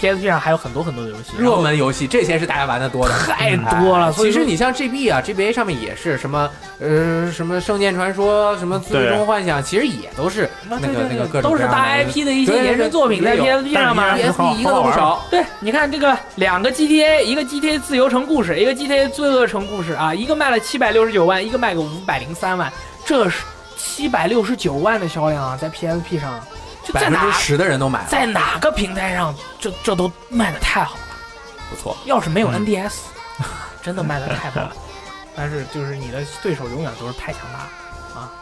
PSP 上还有很多很多的游戏，热门游戏这些是大家玩的多的。太多了。其实你像 GB 啊，GBA 上面也是什么呃什么《圣剑传说》什么《最终幻想》，其实也都是那个那个各种都是大各样的 IP 的一些对对衍生作品在 PSP 上嘛 PSP 一个都不少。对，你看这个两个 GTA，一个 GTA 自由城故事，一个 GTA 罪恶城故事啊，一个卖了七百六十九万，一个卖个五百零三万，这是七百六十九万的销量啊，在 PSP 上，就百分之在哪十的人都买了，在哪个平台上，这这都卖的太好了。不错。要是没有 NDS，、真的卖的太好了。但是就是你的对手永远都是太强大了。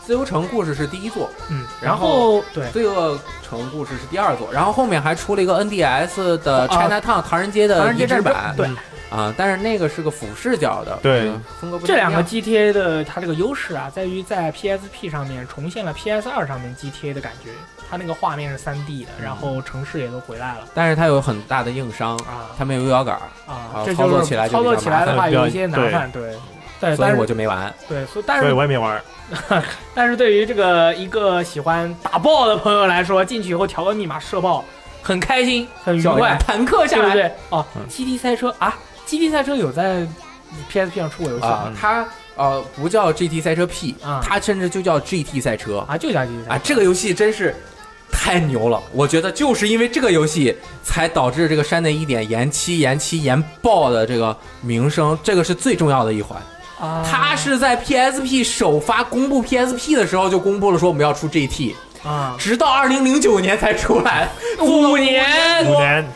自由城故事是第一座，嗯，然然后对，罪恶城故事是第二座，然后后面还出了一个 NDS 的啊 China Town 唐人街的移植版，对，啊，但是那个是个俯视角的，对。嗯风格这两个 GTA 的它这个优势啊，在于在 PSP 上面重现了 PS 2上面 GTA 的感觉，它那个画面是 3D 的，然后城市也都回来了。但是它有很大的硬伤，啊。它没有右摇杆，啊操作起来操作起来的话有一些麻烦，对。对，所以但是我就没玩。对，所以但是我也没玩。但是对于这个一个喜欢打爆的朋友来说，进去以后调个密码射爆，很开心，很愉快，坦克下来。对不对？哦嗯，GT 赛车啊，GT 赛车有在 PSP 上出过游戏啊，它呃不叫 GT 赛车 P，啊它甚至就叫 GT 赛车啊，就叫 GT 赛车啊，这个游戏真是。太牛了！我觉得就是因为这个游戏，才导致这个山内一点延期、延期、延爆的这个名声，这个是最重要的一环。啊，它是在 PSP 首发公布 PSP 的时候就公布了说我们要出 GT，啊，直到二零零九年才出来，五年五年，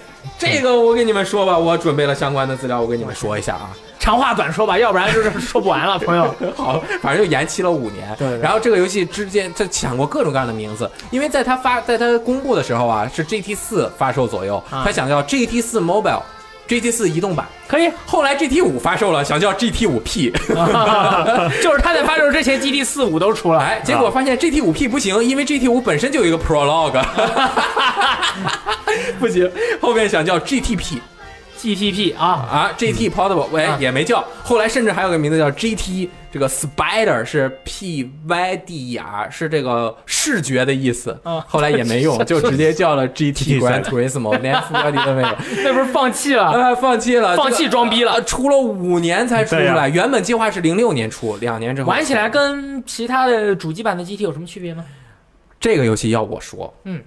这个我跟你们说吧，我准备了相关的资料，我跟你们说一下啊。长话短说吧，要不然就是说不完了，朋友。好，反正就延期了五年。对对然后这个游戏之间它抢过各种各样的名字，因为在它发在它公布的时候啊，是 GT 四发售左右，啊它想叫 GT 四 Mobile。GT 四移动版，可以，后来 GT 五发售了，想叫 GT 五 P，就是他在发售之前，GT 四五都出了。哎，结果发现 GT 五 P 不行，因为 GT 五本身就有一个 Prologue，不行，后面想叫 GTP，GTP 啊，啊，GT Portable，喂、啊。也没叫，后来甚至还有个名字叫 GT，这个 Spider 是 P Y D E R，是这个视觉的意思，啊。后来也没用，就直接叫了 GT Gran Turismo，连副标题都没有，那不是放弃了？啊，放弃了，放弃装逼了？这个呃出了五年才出出来，呀。原本计划是零六年出，两年之后。玩起来跟其他的主机版的 GT 有什么区别吗？这个游戏要我说，嗯，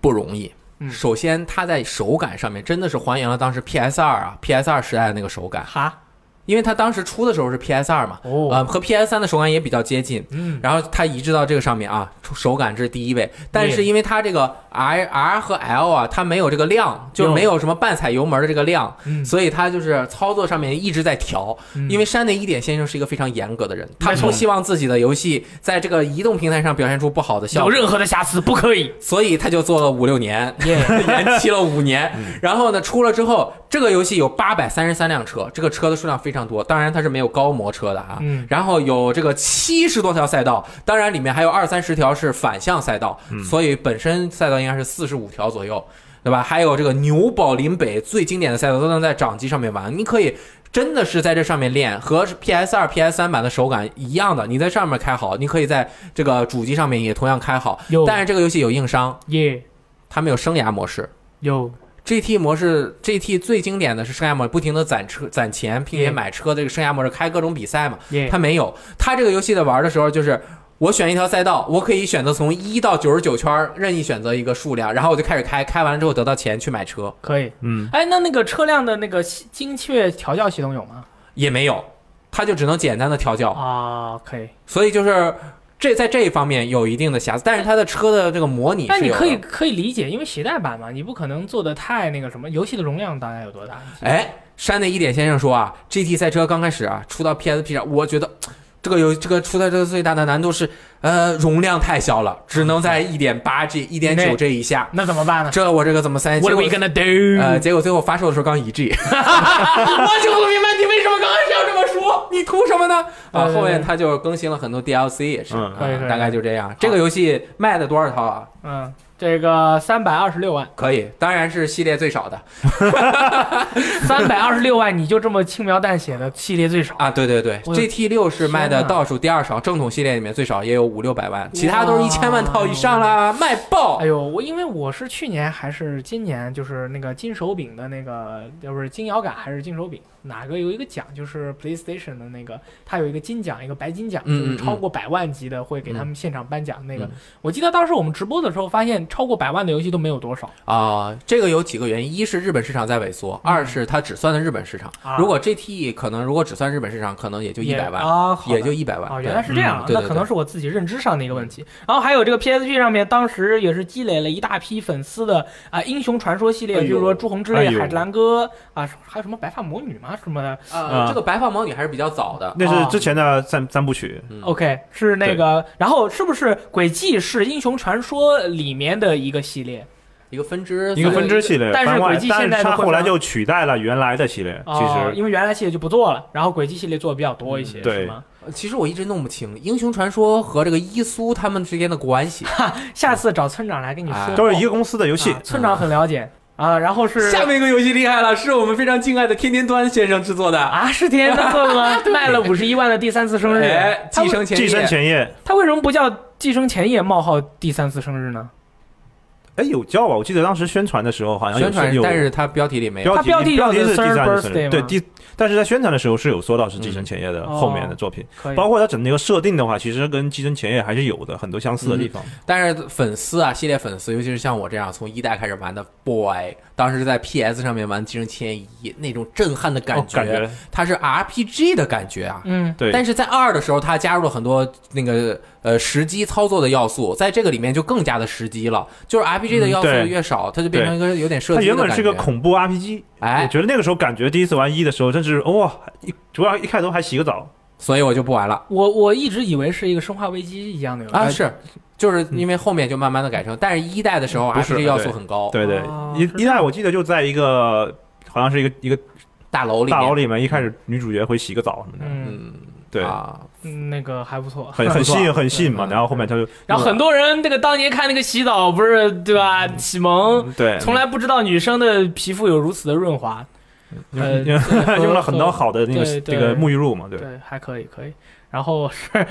不容易。嗯。首先，它在手感上面真的是还原了当时 PS 二啊，PS 二时代的那个手感，哈，因为它当时出的时候是 PS 二嘛，哦。呃，和 PS 三的手感也比较接近，嗯，然后它移植到这个上面啊，出手感这是第一位，但是因为它这个 R R 和 L 啊，它没有这个量，就没有什么半踩油门的这个量，嗯。所以它就是操作上面一直在调。嗯。因为山内一点先生是一个非常严格的人，他没错。不希望自己的游戏在这个移动平台上表现出不好的效果，有任何的瑕疵不可以。所以他就做了五六年，耶。延期了五年。然后呢，出了之后，这个游戏有八百三十三辆车，这个车的数量非常多，当然它是没有高模车的啊。嗯然后有这个七十多条赛道，当然里面还有二三十条是反向赛道，所以本身赛道应该是四十五条左右，对吧？还有这个牛堡林北最经典的赛道都能在掌机上面玩，你可以。真的是在这上面练，和 PS 二、PS 三版的手感一样的。你在上面开好，你可以在这个主机上面也同样开好有。但是这个游戏有硬伤，耶它没有生涯模式。有 GT 模式，GT 最经典的是生涯模式，不停的攒车、攒钱，并且嗯买车的这个生涯模式，开各种比赛嘛。耶它没有，他这个游戏的玩的时候就是。我选一条赛道，我可以选择从一到九十九圈任意选择一个数量，然后我就开始开，开完了之后得到钱去买车，可以。嗯，哎，那那个车辆的那个精确调教系统有吗？也没有，它就只能简单的调教，啊，可以。所以就是这在这一方面有一定的瑕疵，但是它的车的这个模拟但你。可以可以理解，因为携带版嘛，你不可能做的太那个什么。游戏的容量大概有多大？哎，山内一点先生说啊，GT 赛车刚开始啊出到 PSP 上，我觉得这个有这个出在这个最大的难度是，呃，容量太小了，只能在一点八 G、一点九 G 以下。那怎么办呢这我这个怎么塞 are 果 we gonna do？呃，结果最后发售的时候刚一 G，我就不明白你为什么刚开始要这么说，你图什么呢？啊，后面他就更新了很多 DLC，也是，大概就这样。这个游戏卖的多少套啊？嗯，这个三百二十六万，可以，当然是系列最少的 三百二十六万，你就这么轻描淡写的系列最少。啊。对对对，GT 六是卖的倒数第二少，正统系列里面最少也有五六百万，其他都是一千万套以上啦，卖爆哎。呦，我因为我是去年还是今年，就是那个金手柄的那个，要不是金摇杆还是金手柄，哪个有一个奖，就是 PlayStation 的那个，它有一个金奖，一个白金奖，嗯就是超过百万级的会给他们现场颁奖那个。嗯我记得当时我们直播的时候发现，超过百万的游戏都没有多少。啊、这个有几个原因：一是日本市场在萎缩，二是它只算的日本市场。啊如果 GTE 可能如果只算日本市场，可能也就一百万，啊，也就一百万。哦，原来是这样，那可能是我自己认知上的一个问题。然后还有这个 PSP 上面，当时也是积累了一大批粉丝的啊、英雄传说系列，哎比如说朱红之泪、哎海之蓝哥啊，还有什么白发魔女吗？什么的。呃，啊这个白发魔女还是比较早的。那是之前的三三部曲，嗯 OK，是那个，然后是不是轨迹是英雄传说里面的一个系列？一个分支，一个分支系列但是轨迹现在它后来就取代了原来的系列。其哦，实因为原来系列就不做了，然后轨迹系列做的比较多一些，嗯对是吗？其实我一直弄不清英雄传说和这个伊苏他们之间的关系。哈下次找村长来跟你说，哎都是一个公司的游戏啊，村长很了解啊。然后是 下面一个游戏厉害了，是我们非常敬爱的天天端先生制作的。啊，是天天做的吗？卖了五十一万的第三次生日，寄生前夜，他为什么不叫寄生前夜冒号第三次生日呢？哎，有叫吧？我记得当时宣传的时候好像有宣传，有但是它标题里没有。标它标题标题是第三生日，对第，但是在宣传的时候是有说到是《寄嗯生前夜》的哦后面的作品。包括它整那个设定的话，其实跟《寄生前夜》还是有的很多相似的地方。但是粉丝啊，系列粉丝，尤其是像我这样从一代开始玩的 boy，当时在 PS 上面玩《寄生前夜一》，那种震撼的感哦感觉它是 RPG 的感觉啊。嗯，对，但是在二的时候，它加入了很多那个呃时机操作的要素，在这个里面就更加的时机了。就是 RPG 的要素越少，它就变成一个有点射它击的感觉。原本是个恐怖 RPG，哎我哎，觉得那个时候感觉第一次玩一的时候，真是哇，一主要一开头还洗个澡，所以我就不玩了我我一直以为是一个生化危机一样的游戏啊。是，就是因为后面就慢慢的改成，但是一代的时候还是 RPG 要素很高，对对哦，一一代我记得就在一个好像是一个一个大楼里，大楼里面，一开始女主角会洗个澡什么的，嗯，嗯，对，啊，嗯那个还不错，很很吸引很吸引嘛。嗯然后后面他就然后很多人那个当年看那个洗澡不是对吧？启蒙对从来不知道女生的皮肤有如此的润滑，呃 用了很多好的那个对对那个沐浴露嘛，对。对，还可以可以。然后是《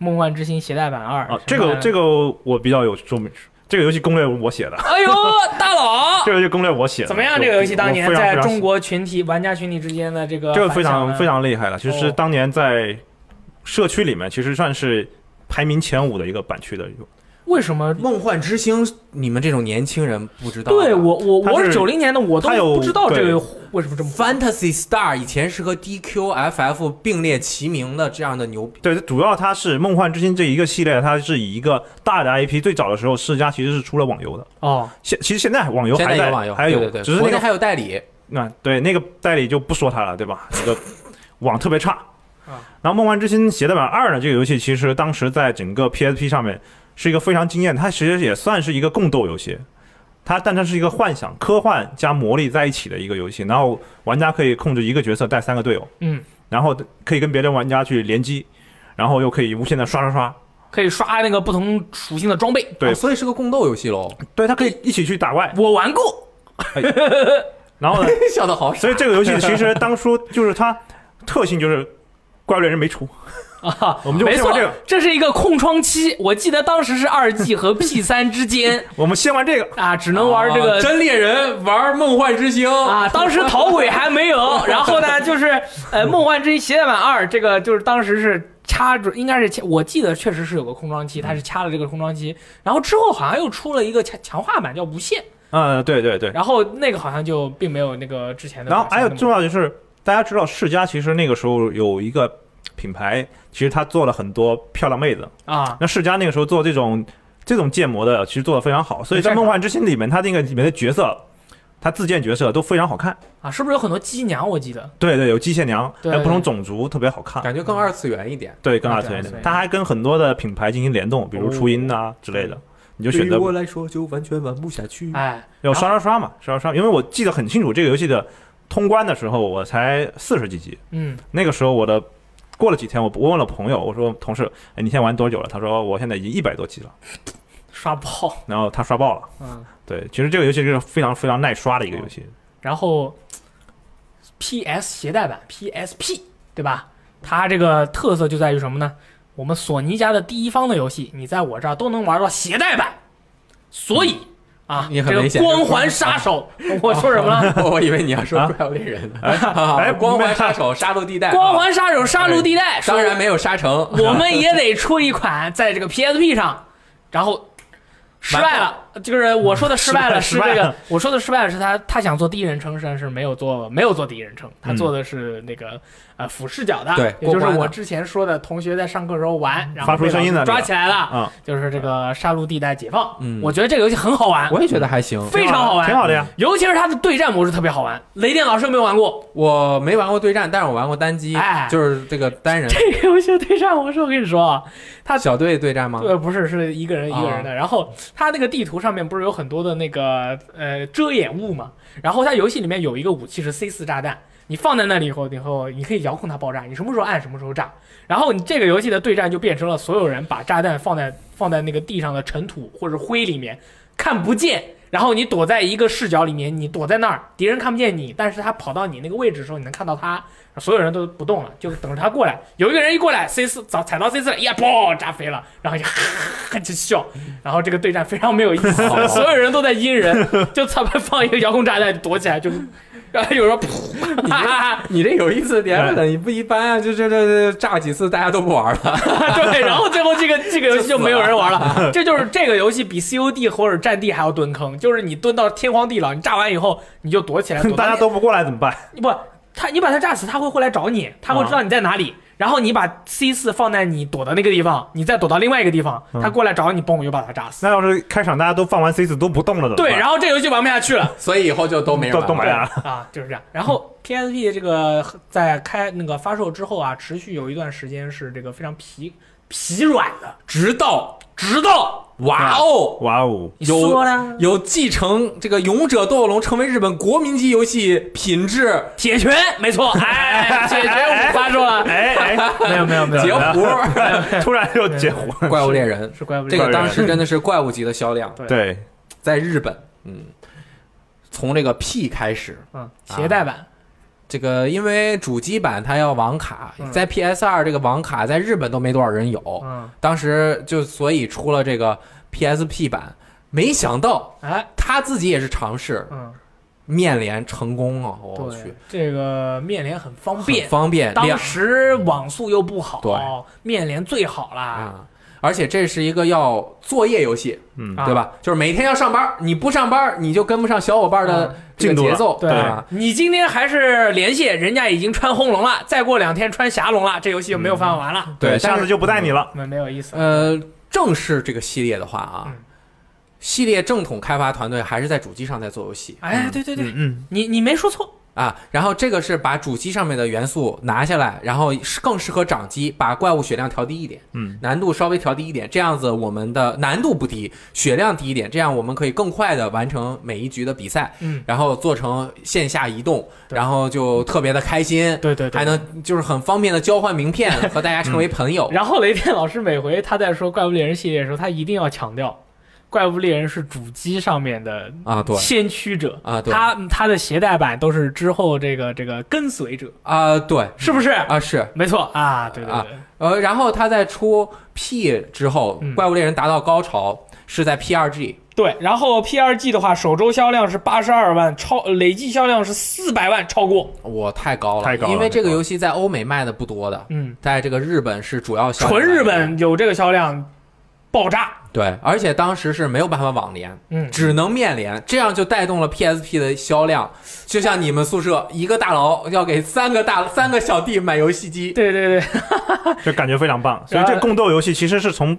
梦幻之星》携带版二啊，这个这个，我比较有说明，这个游戏攻略我写的，哎呦，大佬这个游戏攻略我写的。怎么样？这个游戏当年在中国群体玩家群体之间的这个这个非常非常厉害了，其实哦当年在社区里面，其实算是排名前五的一个版区的一个。为什么？梦幻之星，你们这种年轻人不知道。对我我我是九零年的，我都不知道这个为什么这么 Fantasy Star 以前是和 DQ、FF 并列齐名的这样的牛逼，对，主要它是《梦幻之星》这一个系列，它是以一个大的 IP，最早的时候世嘉其实是出了网游的，哦，现其实现在网游还在现在有网游，还有，对对对，只是那个国内还有代理。那对那个代理就不说它了，对吧？那个 网特别差啊。然后《梦幻之星》携带版二呢，这个游戏其实当时在整个 PSP 上面是一个非常惊艳，它其实也算是一个共斗游戏。它但它是一个幻想、科幻加魔力在一起的一个游戏，然后玩家可以控制一个角色带三个队友，嗯，然后可以跟别的玩家去联机，然后又可以无限的刷刷刷。可以刷那个不同属性的装备。对哦所以是个共斗游戏喽。对，它可以一起去打怪。我玩过，然后呢，笑得好傻所以这个游戏其实当初就是它特性就是怪物猎人没出，啊，我们就没错先玩这个，这是一个空窗期。我记得当时是二 G 和 P 三之间 我们先玩这个。啊，只能玩这个啊真猎人玩梦幻之星啊，当时逃鬼还没有，然后呢，就是呃，《梦幻之星携带版二》这个就是当时是掐住，应该是掐我记得确实是有个空窗期，它是掐了这个空窗期，然后之后好像又出了一个强强化版叫无限，嗯，对对对。然后那个好像就并没有那个之前的。然后还有重要的就是，大家知道世嘉其实那个时候有一个品牌，其实他做了很多漂亮妹子。啊，那世嘉那个时候做这种这种建模的，其实做的非常好。所以在《梦幻之星》里面，它那个里面的角色，它自建角色都非常好看。啊，是不是有很多机娘？我记得对对，有机械娘，对还有不同种族，特别好看。感觉更二次元一点。对，更啊二次元一。点它还跟很多的品牌进行联动，比如初音啊之类的，你就选择对我来说就完全玩不下去哎，要刷刷刷嘛，刷刷刷。因为我记得很清楚，这个游戏的通关的时候，我才四十几级。嗯，那个时候我的过了几天，我我问了朋友，我说同事，哎，你现在玩多久了？他说我现在已经一百多级了。刷爆，然后他刷爆了。嗯，对，其实这个游戏是非常非常耐刷的一个游戏。然后 PS 携带版 PSP 对吧？它这个特色就在于什么呢？我们索尼家的第一方的游戏，你在我这儿都能玩到携带版，所以。啊，这个你很危险光环杀手，我说什么了？我以为你要说啊怪物猎人呢。哎 光环杀手杀戮地带，光啊环杀手杀戮地带，当然没有杀成。我们也得出一款在这个 PSP 上，然后失败了。就是我说的失败了，是这个我说的失败了，是他他想做第一人称，但是没有做没有做第一人称，他嗯做的是那个呃俯视角的，对也就是我之前说的同学在上课时候玩，然后发出声音的抓起来了，啊，就是这个杀戮地带解放。嗯我觉得这个游戏很好玩，我也觉得还行。非常好玩，挺好的呀。尤其是它的对战模式特别好玩。雷电老师有没有玩过？我没玩过对战，但是我玩过单机哎，就是这个单人这个游戏的对战模式，我跟你说啊，它小队对战吗？对，不是，是一个人一个人的。然后它那个地图上面不是有很多的那个呃遮掩物嘛？然后它游戏里面有一个武器是 C 四炸弹，你放在那里以后，以后你可以遥控它爆炸，你什么时候按什么时候炸。然后你这个游戏的对战就变成了所有人把炸弹放在放在那个地上的尘土或者灰里面，看不见。然后你躲在一个视角里面，你躲在那儿，敌人看不见你，但是他跑到你那个位置的时候，你能看到他。所有人都不动了，就等着他过来。有一个人一过来，C 四早踩到 C 四了，呀，嘣，炸飞了，然后就哈哈 就笑，然后这个对战非常没有意思，所有人都在阴人，就他们放一个遥控炸弹躲起来，就是，然 后有人噗，哈哈哈，你这有意思的点很不一般啊！就这这这炸几次，大家都不玩了。对，然后最后这个这个游戏就没有人玩了，这就是这个游戏比 COD 或者战地还要蹲坑，就是你蹲到天荒地老，你炸完以后你就躲起来，躲大家都不过来怎么办？你不，他你把他炸死，他会过来找你，他会知道你在哪里。然后你把 C 四放在你躲的那个地方，你再躲到另外一个地方，他过来找你，嘣，又把他炸死。那要是开场大家都放完 C 四都不动了怎么办？对，然后这游戏玩不下去了所以以后就都没人都玩了。都没了。啊，就是这样。然后 PSP 这个在开那个发售之后啊，持续有一段时间是这个非常疲疲软的，直到直到哇哦，哇哦，有？有继承这个《勇者斗恶龙》成为日本国民级游戏品质铁拳，没错，哎，铁拳五发售了，哎哎，没有没有没有，截胡，突然就截胡。怪物猎人。是怪物这个当时真的是怪物级的销量，对，在日本，嗯，从这个 P 开始，嗯，携带版，这个因为主机版它要网卡，嗯在 PS 二这个网卡在日本都没多少人有，嗯，当时就所以出了这个 PSP 版，没想到哎，他自己也是尝试嗯，面连成功啊！我去，，这个面连很方便，方便，当时网速又不好，对面连最好啦，啊，而且这是一个要作业游戏，嗯，啊。对吧？就是每天要上班，你不上班你就跟不上小伙伴的啊这个节奏，对。吧？你今天还是连线，人家已经穿红龙了，再过两天穿霞龙了，这游戏就没有办法玩了，对，下次就不带你了。没没有意思。呃，正式这个系列的话啊嗯，系列正统开发团队还是在主机上在做游戏。哎，对对对，嗯嗯，你你没说错，啊。然后这个是把主机上面的元素拿下来，然后是更适合掌机，把怪物血量调低一点，嗯，难度稍微调低一点，这样子我们的难度不低，血量低一点，这样我们可以更快的完成每一局的比赛，嗯，然后做成线下移动，然后就特别的开心。对对对，还能就是很方便的交换名片，和大家成为朋友。然后雷电老师每回他在说怪物猎人系列的时候，他一定要强调，怪物猎人是主机上面的啊，对先驱者啊对他他的携带版都是之后这个这个跟随者，啊，对是不是？啊是。没错啊，对对啊对，呃，然后他在出 P 之后，嗯怪物猎人达到高潮是在 P 二 G，对。然后 P 二 G 的话，首周销量是八十二万，超累计销量是四百万，超过。我太高了，太高了因为这个游戏在欧美卖的不多的，嗯，在这个日本是主要销量纯日本有这个销量爆炸。对，而且当时是没有办法网联，嗯，只能面联，这样就带动了 PSP 的销量。就像你们宿舍一个大佬要给三个大三个小弟买游戏机，对对对，就感觉非常棒。所以这共斗游戏其实是从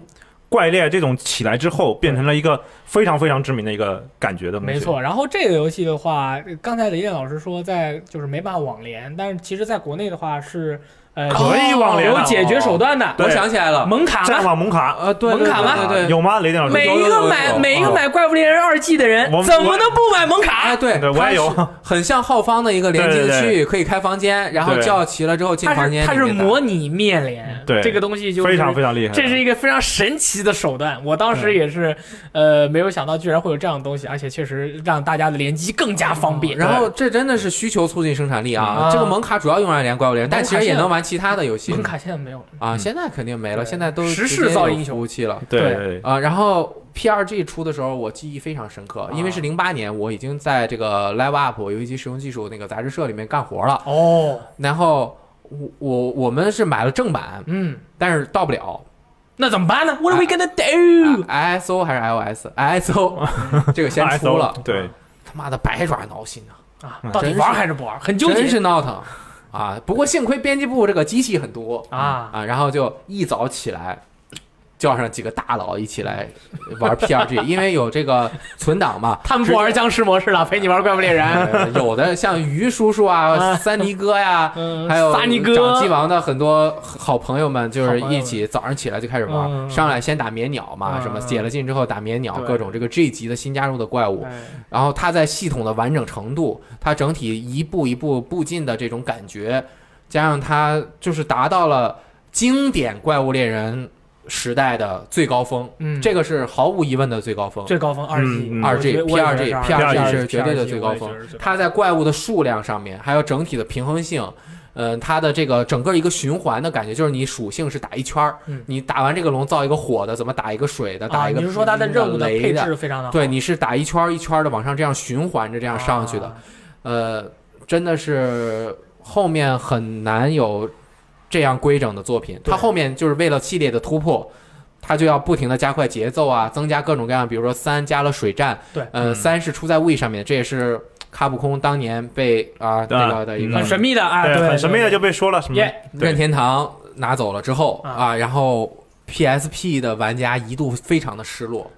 怪猎这种起来之后，变成了一个非常非常知名的一个感觉的。没错。然后这个游戏的话，刚才雷电老师说在就是没办法网联，但是其实在国内的话是呃，可以网联了有解决手段的，对我想起来了，蒙卡吗？战网蒙卡呃，对，蒙卡吗对对有吗？雷电老师每一有有有个买有每一个买怪物猎人二 G 的人我，怎么能不买蒙卡哎，？对，对我也有它是 很像浩方的一个连进对对区，可以开房间，然后对叫齐了之后进它房间是它是里面打模拟面连，对这个东西就是非常非常厉害。这是一个非常神奇的手段，我当时也是，呃，没有想到居然会有这样的东西，而且确实让大家的联机更加方便。然后这真的是需求促进生产力啊！啊这个蒙卡主要用来连怪物猎人，但其实也能玩其他的游戏蒙卡现在没有了，啊。现在肯定没了，现在都时势造英雄服务器了对啊。然后 P R G 出的时候，我记忆非常深刻，因为是零八年，我已经在这个 Live Up 游戏机使用技术那个杂志社里面干活了。哦，然后我我我们是买了正版，嗯，但是到不了。那怎么办呢？What are we gonna do？ISO 还是 iOS？ISO 这个先出了对，他妈的百爪挠心啊！啊，到底玩还是不玩？很纠结真结是闹腾啊！不过幸亏编辑部这个机器很多啊。啊，然后就一早起来。叫上几个大佬一起来玩 PRG，因为有这个存档嘛。他们不玩僵尸模式了，陪你玩怪物猎人。呃有的像于叔叔啊、啊。三尼哥呀，嗯。还有萨尼哥。掌机王的很多好朋友们，就是一起早上起来就开始玩，嗯上来先打绵鸟嘛，嗯什么解了禁之后打绵鸟，各种这个 G 级的新加入的怪物，哎。然后它在系统的完整程度，它整体一步一步步进的这种感觉，加上它就是达到了经典怪物猎人时代的最高峰，嗯，这个是毫无疑问的最高峰。最高峰二 G，二 G、P 二 G、P 二 G 是绝对的最高峰。它在怪物的数量上面，还有整体的平衡性，嗯、它的这个整个一个循环的感觉，就是你属性是打一圈儿，嗯。你打完这个龙造一个火的，怎么打一个水的，打啊，一个你是说它的任务的配置非常的好？对，你是打一圈儿一圈儿的往上这样循环着这这样上去的，啊。呃，真的是后面很难有这样规整的作品。对它后面就是为了系列的突破，它就要不停的加快节奏啊，增加各种各样，比如说三加了水战，对呃，嗯三是出在 We 上面，这也是卡普空当年被啊、对那个的一个很神秘的啊，对，对，很神秘的就被说了什么？任天堂拿走了之后啊啊，然后 PSP 的玩家一度非常的失落。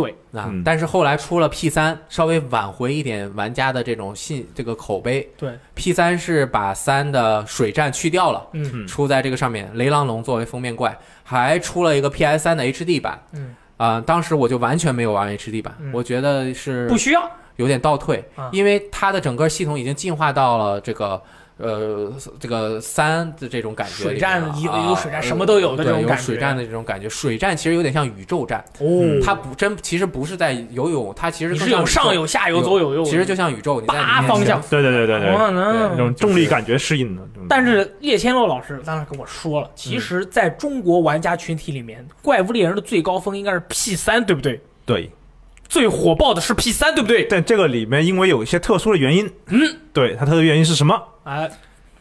对啊，嗯。但是后来出了 P 三，稍微挽回一点玩家的这种信这个口碑。对，P 三是把三的水战去掉了，嗯。嗯。出在这个上面，雷狼龙作为封面怪，还出了一个 PS 三的 HD 版。嗯，啊、当时我就完全没有玩 HD 版，嗯。我觉得是不需要。有点倒退，啊。因为它的整个系统已经进化到了这个呃这个三的这种感觉水战有啊有水战什么都有的这种感觉水战的这种感觉。水战其实有点像宇宙战，哦它不真其实不是在游泳，它其实是有上有下有左有右，其实就像宇宙，八方向。对对对对对，可这能种重力感觉适应的。但是叶千洛老师当时跟我说了，其实在中国玩家群体里面，怪物猎人的最高峰应该是 P 三，对不对？对，最火爆的是 P 三，对不对？但这个里面因为有一些特殊的原因，嗯，对它特殊原因是什么？哎，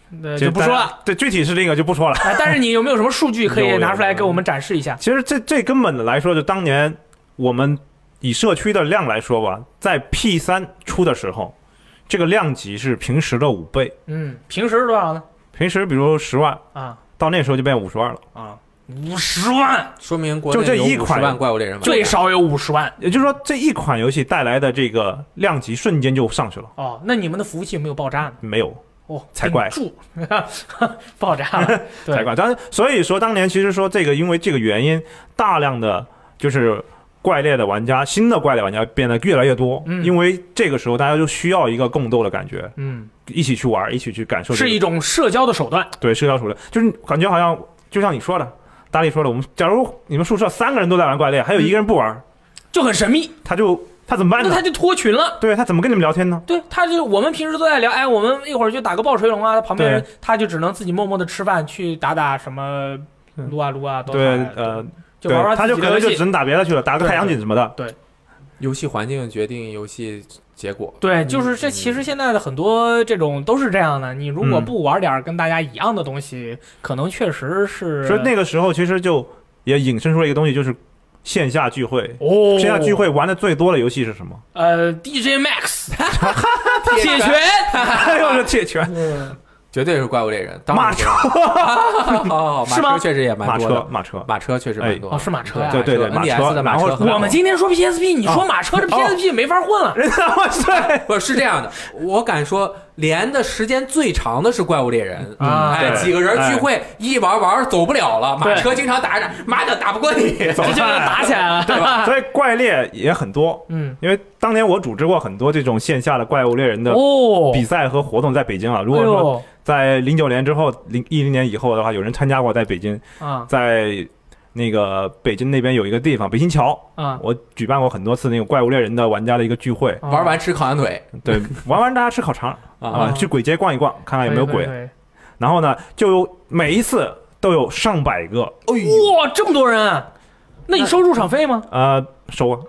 那就不说了。。对，具体是这个就不说了。啊，但是你有没有什么数据 可以拿出来给我们展示一下？其实这最根本的来说，就当年我们以社区的量来说吧，在 P 三出的时候，这个量级是平时的五倍。嗯，平时是多少呢？平时比如十万，啊到那时候就变五十万了。啊，五十万，说明国就内有50这一款万怪物猎人玩家，最少有五十万也就是说，这一款游戏带来的这个量级瞬间就上去了。哦。那你们的服务器有没有爆炸呢？没有哦，才怪顶住，爆炸了。对才怪。当然，所以说当年其实说这个，因为这个原因，大量的就是怪猎的玩家，新的怪猎玩家变得越来越多。嗯因为这个时候大家就需要一个共斗的感觉，嗯，一起去玩，一起去感受这个、是一种社交的手段。对社交手段，就是感觉好像就像你说的，大力说了，我们假如你们宿舍三个人都在玩怪猎，还有一个人不玩，就很神秘，他就他怎么办呢那他？就脱群了。对他怎么跟你们聊天呢？对，他就我们平时都在聊，哎，我们一会儿就打个爆锤龙啊，旁边人他就只能自己默默的吃饭，去打打什么嗯撸啊撸啊，都对，呃，就玩玩对，他就可能就只。能打别的去了，打个太阳井什么的。游戏环境决定游戏结果。对，就是这。其实现在的很多这种都是这样的。你如果嗯不玩点儿跟大家一样的东西，可能确实是。所以那个时候其实就也引申出了一个东西，就是线下聚会。哦，线下聚会玩的最多的游戏是什么？呃，DJ Max 铁拳，又是铁拳、绝对是怪物猎人，当马车、哦，是吗马车确实也蛮马车多的，、马车。马车确实蛮多的。哦是马车呀对对对马车 NDS 的马然后车很多。我们今天说 PSP，你说哦马车这哦 PSP 没法混了。人家对！不是是这样的，我敢说连的时间最长的是怪物猎人。啊哎，几个人聚会一玩玩走不了了，马车经常打着，妈的打不过你，这就要打起来了，对吧？所以怪猎也很多，嗯，因为当年我组织过很多这种线下的怪物猎人的哦，比赛和活动，在北京啊。如哎果说在零九年之后，零一零年以后的话，有人参加过，在北京，啊。在那个北京那边有一个地方，北新桥，啊，我举办过很多次那种怪物猎人的玩家的一个聚会，啊。玩完吃烤羊腿。对，玩完大家吃烤肠啊啊，去鬼街逛一逛，看看有没有鬼。然后呢，就有每一次都有上百个，哇，这么多人啊，那你收入场费吗？呃，收啊，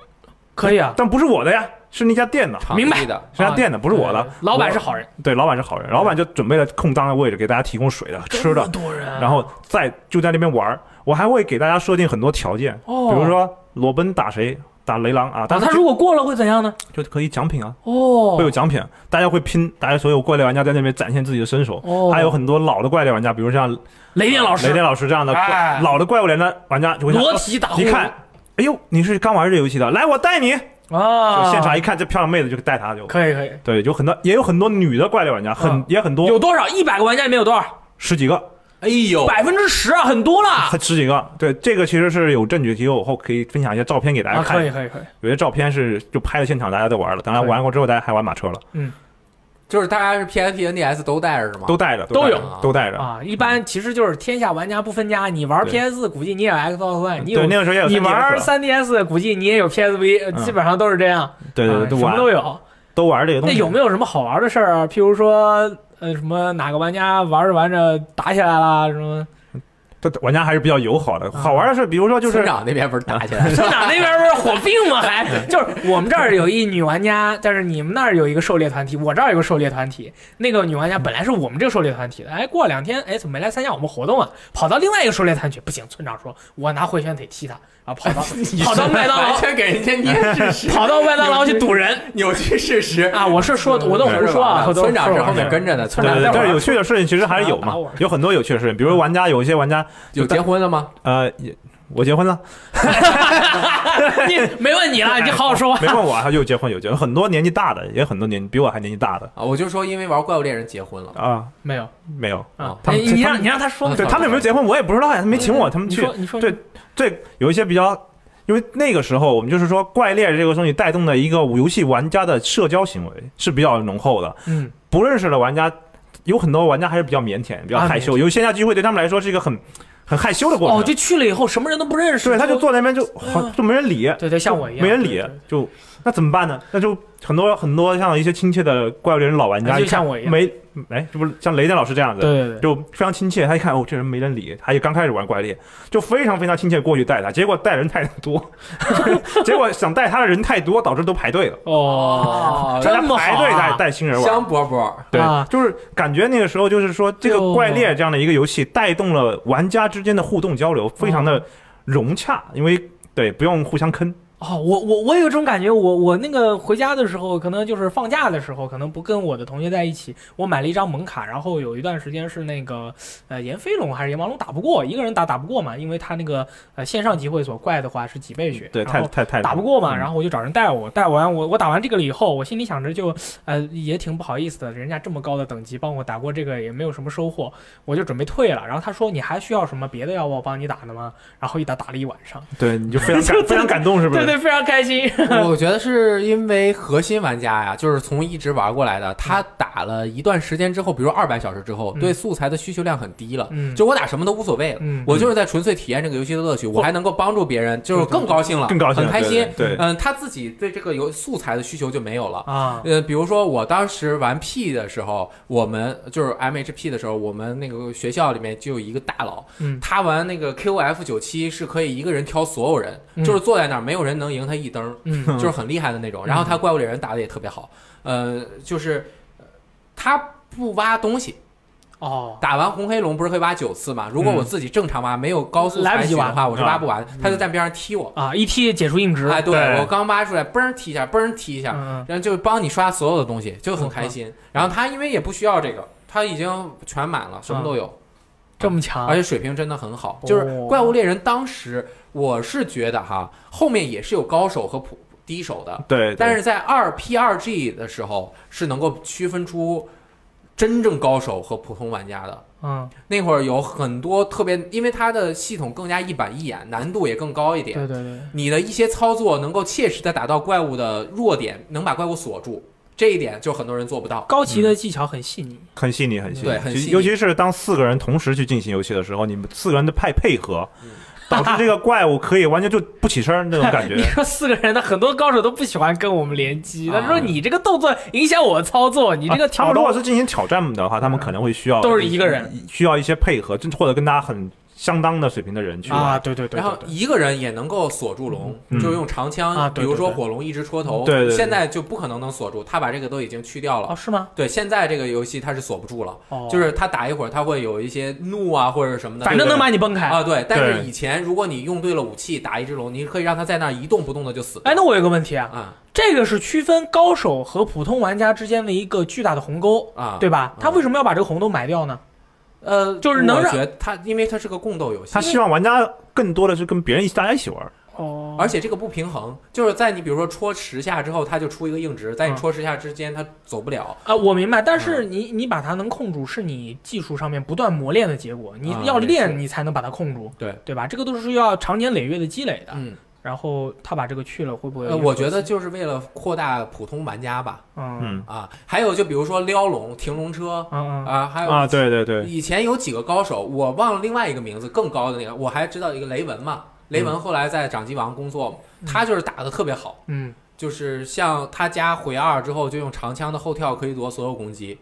可以啊，但不是我的呀，是那家店的，明白。的，是家店的，不是我的。老板是好人，对，老板是好人，老板就准备了空当的位置给大家提供水的、吃的这么，多人，然后在就在那边玩儿。我还会给大家设定很多条件，哦，比如说裸奔打谁，打雷狼啊，但他如果过了会怎样呢？就可以奖品啊，哦，会有奖品，大家会拼，大家所有怪猎玩家在那边展现自己的身手。哦，还有很多老的怪猎玩家，比如像雷电老师。雷电老师这样的哎。老的怪物猎的玩家，就会体打一看，哎呦，你是刚玩这游戏的，来我带你。啊，就现场一看，这漂亮妹子就带他就。可以可以，对，有很多也有很多女的怪猎玩家，很嗯也很多，有多少？一百个玩家里面有多少？十几个，哎呦，百分之十啊，很多了还 十几个。对，这个其实是有证据，以后我后可以分享一些照片给大家啊！看。可以可以可以，有些照片是就拍的现场，大家都玩了。当然玩过之后，大家还玩马车了，嗯就是大家是 PSP、NDS 都带着是吗？都带着，都有带着都带着。啊，一般其实就是天下玩家不分家，你玩 PS 估计你也有 Xbox One，你有对，那个时候也有你 3DS 玩了3 DS 估计你也有 PSV，基本上都是这样，对对对，啊什么都有。都玩这个东西。那有没有什么好玩的事儿啊？譬如说，呃，什么哪个玩家玩着玩着打起来了，什么？这玩家还是比较友好啊的。好玩的是，比如说就是村长那边不是打起来了？村长那边不是火并吗？还 就是我们这儿有一女玩家，但是你们那儿有一个狩猎团体，我这儿有个狩猎团体。那个女玩家本来是我们这个狩猎团体的，哎，过两天哎怎么没来参加我们活动啊？跑到另外一个狩猎团体，不行，村长说我拿回旋腿踢他，然后跑到 跑到麦当劳完，全给人家捏事实，跑到麦当劳去堵人扭曲事实。啊！我是说我都胡说啊，村长是后面跟着的，村对对对，长但是有趣的事情其实还是有嘛，有很多有趣的事情。比如玩家有一些玩家有结婚了吗？呃，也我结婚了，你没问你了，你好好说话。没问我啊，又结婚有结婚，很多年纪大的，也很多年比我还年纪大的。啊，我就说因为玩怪物猎人结婚了。啊，没有。没有。啊哦，他们你你让你让他说，对他们有没有结婚我也不知道呀，他没请我，他们去你说对对有一些比较，因为那个时候我们就是说怪猎这个东西带动的一个游戏玩家的社交行为是比较浓厚的，嗯。不认识的玩家有很多玩家还是比较腼腆、比较啊害羞，有线下聚会对他们来说是一个很很害羞的过程。哦，就去了以后什么人都不认识，对，他就坐那边就好嗯就没人理，对对，像我一样，没人理就那怎么办呢？那就很多很多像一些亲切的怪物猎人老玩家，就一看像我一样没哎，这不是像雷电老师这样子，对对对，就非常亲切。他一看哦，这人没人理，他也刚开始玩怪猎，就非常非常亲切过去带他，结果带人太多，结果想带他的人太多，导致都排队了，哦，大家排队带带新人玩。香饽饽，对啊，就是感觉那个时候就是说，这个怪猎这样的一个游戏带动了玩家之间的互动交流，非常的融洽，因为对不用互相坑。哦，我我我有一种感觉，我我那个回家的时候，可能就是放假的时候，可能不跟我的同学在一起，我买了一张蒙卡，然后有一段时间是那个呃炎飞龙还是炎王龙打不过，一个人打打不过嘛，因为他那个呃线上集会所怪的话是几倍血，对，太太太打不过嘛，嗯然后我就找人带我，带完我我打完这个了以后，我心里想着就呃也挺不好意思的，人家这么高的等级帮我打过这个也没有什么收获，我就准备退了。然后他说你还需要什么别的要我帮你打的吗？然后一打打了一晚上，对，你就非常感 非常感动，是不是？对对，非常开心。我觉得是因为核心玩家呀，就是从一直玩过来的，他打了一段时间之后，比如二百小时之后，嗯对素材的需求量很低了。嗯，就我打什么都无所谓了，嗯我就是在纯粹体验这个游戏的乐趣，我还能够帮助别人，就是更高兴了，更高兴，很开心。对，嗯，他自己对这个游素材的需求就没有了。啊，呃，比如说我当时玩 P 的时候，我们就是 MHP 的时候，我们那个学校里面就有一个大佬，嗯他玩那个 QF 九七是可以一个人挑所有人，嗯就是坐在那儿没有人能赢他一灯，嗯。就是很厉害的那种。然后他怪物猎人打的也特别好，呃，就是呃他不挖东西，哦，打完红黑龙不是可以挖九次吗？如果我自己正常挖，没有高速来不及挖的话，我是挖不完。嗯他就在边上踢我，啊，一踢解除硬直，哎，对对。我刚挖出来，嘣踢一下，嘣踢一下，嗯，然后就帮你刷所有的东西，就很开心。然后他因为也不需要这个，他已经全满了，什么都有，这么强。而，且水平真的很好。哦就是怪物猎人当时我是觉得哈，后面也是有高手和普低手的，对，对但是在二 P 二 G 的时候是能够区分出真正高手和普通玩家的。嗯，那会儿有很多特别，因为它的系统更加一板一眼，难度也更高一点。对对对，你的一些操作能够切实的打到怪物的弱点，能把怪物锁住，这一点就很多人做不到。高级的技巧很细腻。很细腻，很细腻。对很细腻尤其是当四个人同时去进行游戏的时候，你们四个人的派配合嗯，导致这个怪物可以完全就不起身那种感觉。你。说四个人的很多高手都不喜欢跟我们联机，啊。他说你这个动作影响我操作，你这个啊他们如果是进行挑战的话，他们可能会需要都是一个人，需要一些配合，或者跟大家很相当的水平的人去玩。啊，对对对然后一个人也能够锁住龙，嗯就用长枪，啊对比如说火龙一直戳头，对对对现在就不可能能锁住，他把这个都已经去掉了。哦是吗？对，现在这个游戏它是锁不住了，哦，就是他打一会儿，他会有一些怒啊或者什么的，反正能把你崩开。啊对。但是以前如果你用对了武器打一只龙，你可以让他在那儿一动不动的就死掉。哎，那我有个问题啊，啊这个是区分高手和普通玩家之间的一个巨大的鸿沟，啊，对吧？他为什么要把这个鸿沟埋掉呢？呃，就是能让我觉得它，因为它是个共斗游戏，他希望玩家更多的是跟别人一起大家一起玩。哦而且这个不平衡，就是在你比如说戳十下之后，它就出一个硬直，在你嗯戳十下之间，它走不了。啊，我明白，但是嗯你你把它能控住，是你技术上面不断磨练的结果。你要练，你才能把它控住，对对吧？这个都是需要长年累月的积累的。嗯，然后他把这个去了，会不会？呃，我觉得，就是为了扩大普通玩家吧。嗯。嗯。啊，还有就比如说撩龙、停龙车嗯嗯。啊，还有啊，对对对，以前有几个高手，我忘了另外一个名字，更高的那个，我还知道一个雷文嘛。雷文后来在掌机王工作，他就是打的特别好，嗯，就是像他加回二之后，就用长枪的后跳可以躲所有攻击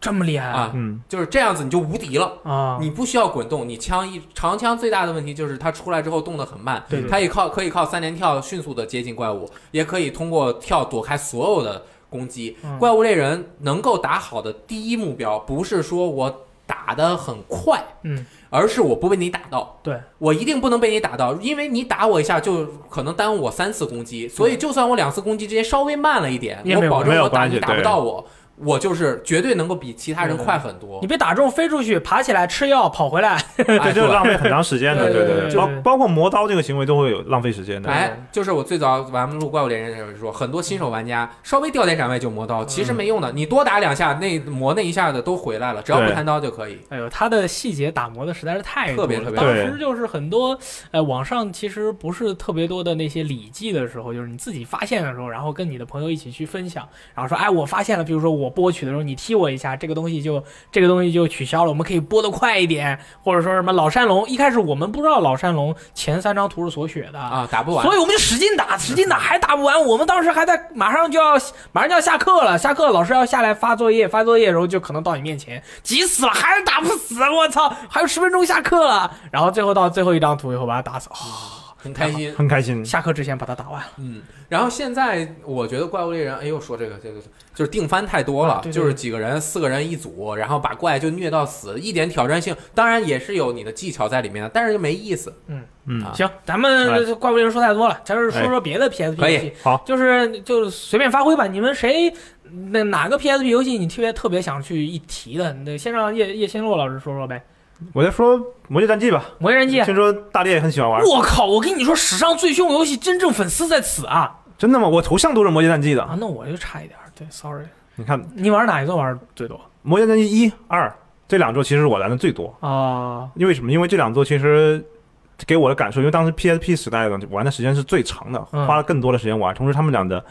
这么厉害啊，嗯，就是这样子你就无敌了。啊！你不需要滚动，你枪一长枪最大的问题就是它出来之后动得很慢，对对它也靠可以靠三连跳迅速的接近怪物，也可以通过跳躲开所有的攻击。嗯。怪物猎人能够打好的第一目标，不是说我打得很快，嗯，而是我不被你打到。对，我一定不能被你打到，因为你打我一下就可能耽误我三次攻击，所以就算我两次攻击之间稍微慢了一点，也没有我保证我打你打不到我，我就是绝对能够比其他人快很多你。被打中飞出去，爬起来吃药跑回来，哎 对，这个浪费很长时间的，对对对对包包括磨刀这个行为都会有浪费时间的。哎，就是我最早玩录怪物猎人的时候说，很多新手玩家稍微掉点展位就磨刀，其实没用的，你多打两下，那磨那一下的都回来了，只要不对弹刀就可以。哎呦，他的细节打磨的实在是太。特别特别当对时就是很多，呃，网上其实不是特别多的那些礼记的时候，就是你自己发现的时候，然后跟你的朋友一起去分享，然后说，哎，我发现了，比如说我播曲的时候，你踢我一下，这个东西就这个东西就取消了，我们可以播得快一点，或者说什么老山龙，一开始我们不知道老山龙前三张图是锁血的。啊，打不完所以我们就使劲打，使劲打，还打不完。我们当时还在马上就要马上就要下课了，下课老师要下来发作业，发作业的时候就可能到你面前，急死了，还是打不死，我操，还有十分钟下课了。然后最后到最后一张图以后把他打死，哦，很开心。很开心。下课之前把它打完了。嗯，然后现在我觉得怪物猎人，哎呦，说这个这个就是定番太多了，啊对对就是几个人四个人一组，然后把怪就虐到死，一点挑战性，当然也是有你的技巧在里面的，但是就没意思。嗯，嗯行，咱们怪物猎人说太多了，咱是说说别的 PSP 可以游戏，好，就是就是随便发挥吧。你们谁那哪个 PSP 游戏你特别特别想去一提的？那先让叶叶先洛老师说说呗。我就说《魔界战记》吧。魔界战记，听说大烈也很喜欢玩，我靠！我跟你说，史上最凶游戏，真正粉丝在此啊！真的吗？我头像都是《魔界战记》的。啊，那我就差一点，对，sorry。你看，《你玩哪一座玩的最多魔界战记》一、二这两座其实我玩的最多，啊？因为什么？因为这两座其实给我的感受，因为当时 PSP 时代的玩的时间是最长的，嗯花了更多的时间玩。同时，他们俩的，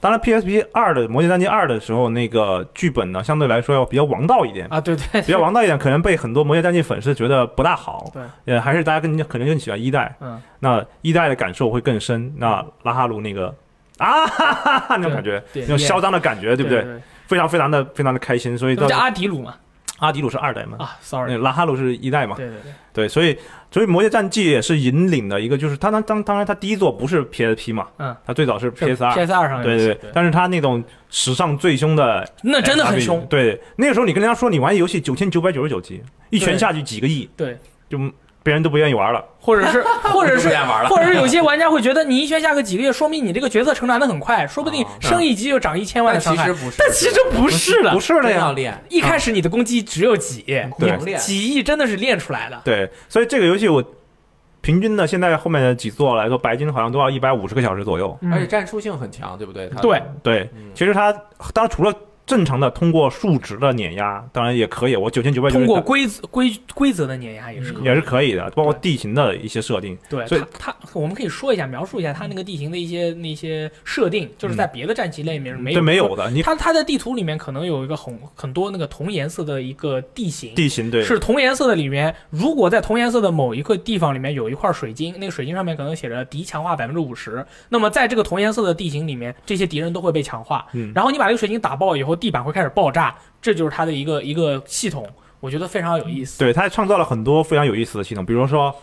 当然 PSP 二的《魔界战记二》的时候，那个剧本呢，相对来说要比较王道一点。啊，对对，比较王道一点，可能被很多《魔界战记》粉丝觉得不大好。对，呃，还是大家更可能更喜欢一代。嗯，那一代的感受会更深。那拉哈鲁那个啊哈哈哈那种感觉，那种嚣张的感觉，对不对？对？非常非常的非常的开心。所以叫阿迪鲁嘛？阿迪鲁是二代嘛，啊，sorry。拉哈鲁是一代嘛。对对对，对，所以所以《魔界战记》也是引领的一个，就是它当当当然它第一座不是 PSP 嘛，嗯，它最早是 PS 二。PS 二上对对对，但是它那种史上最凶的，那真的很凶。对，那个时候你跟人家说你玩游戏九千九百九十九级，一拳下去几个亿，对，就别人都不愿意玩了。或者是 或者是或者是有些玩家会觉得你一拳下个几个月，说明你这个角色成长的很快，说不定啊升一级就涨一千万的伤害但其实。不是，但其实不是的不，是的呀要，练。一开始你的攻击只有几，对几亿真的是练出来的。对，所以这个游戏我平均的现在后面的几座来说，白金好像都要一百五十个小时左右。嗯而且战术性很强，对不对？对，对，嗯其实它当然除了正常的通过数值的碾压，当然也可以，我九千九百九十通过规则规规则的碾压也是可以。也是可以的，包括地形的一些设定。对所以它，它我们可以说一下，描述一下它那个地形的一些那些设定，就是在别的战棋类里面是没没有的，你它它在地图里面可能有一个很很多那个同颜色的一个地形，地形对是同颜色的里面，如果在同颜色的某一个地方里面有一块水晶，那个水晶上面可能写着敌强化百分之五十，那么在这个同颜色的地形里面，这些敌人都会被强化。嗯然后你把这个水晶打爆以后，地板会开始爆炸，这就是它的一个一个系统，我觉得非常有意思。对，它创造了很多非常有意思的系统，比如说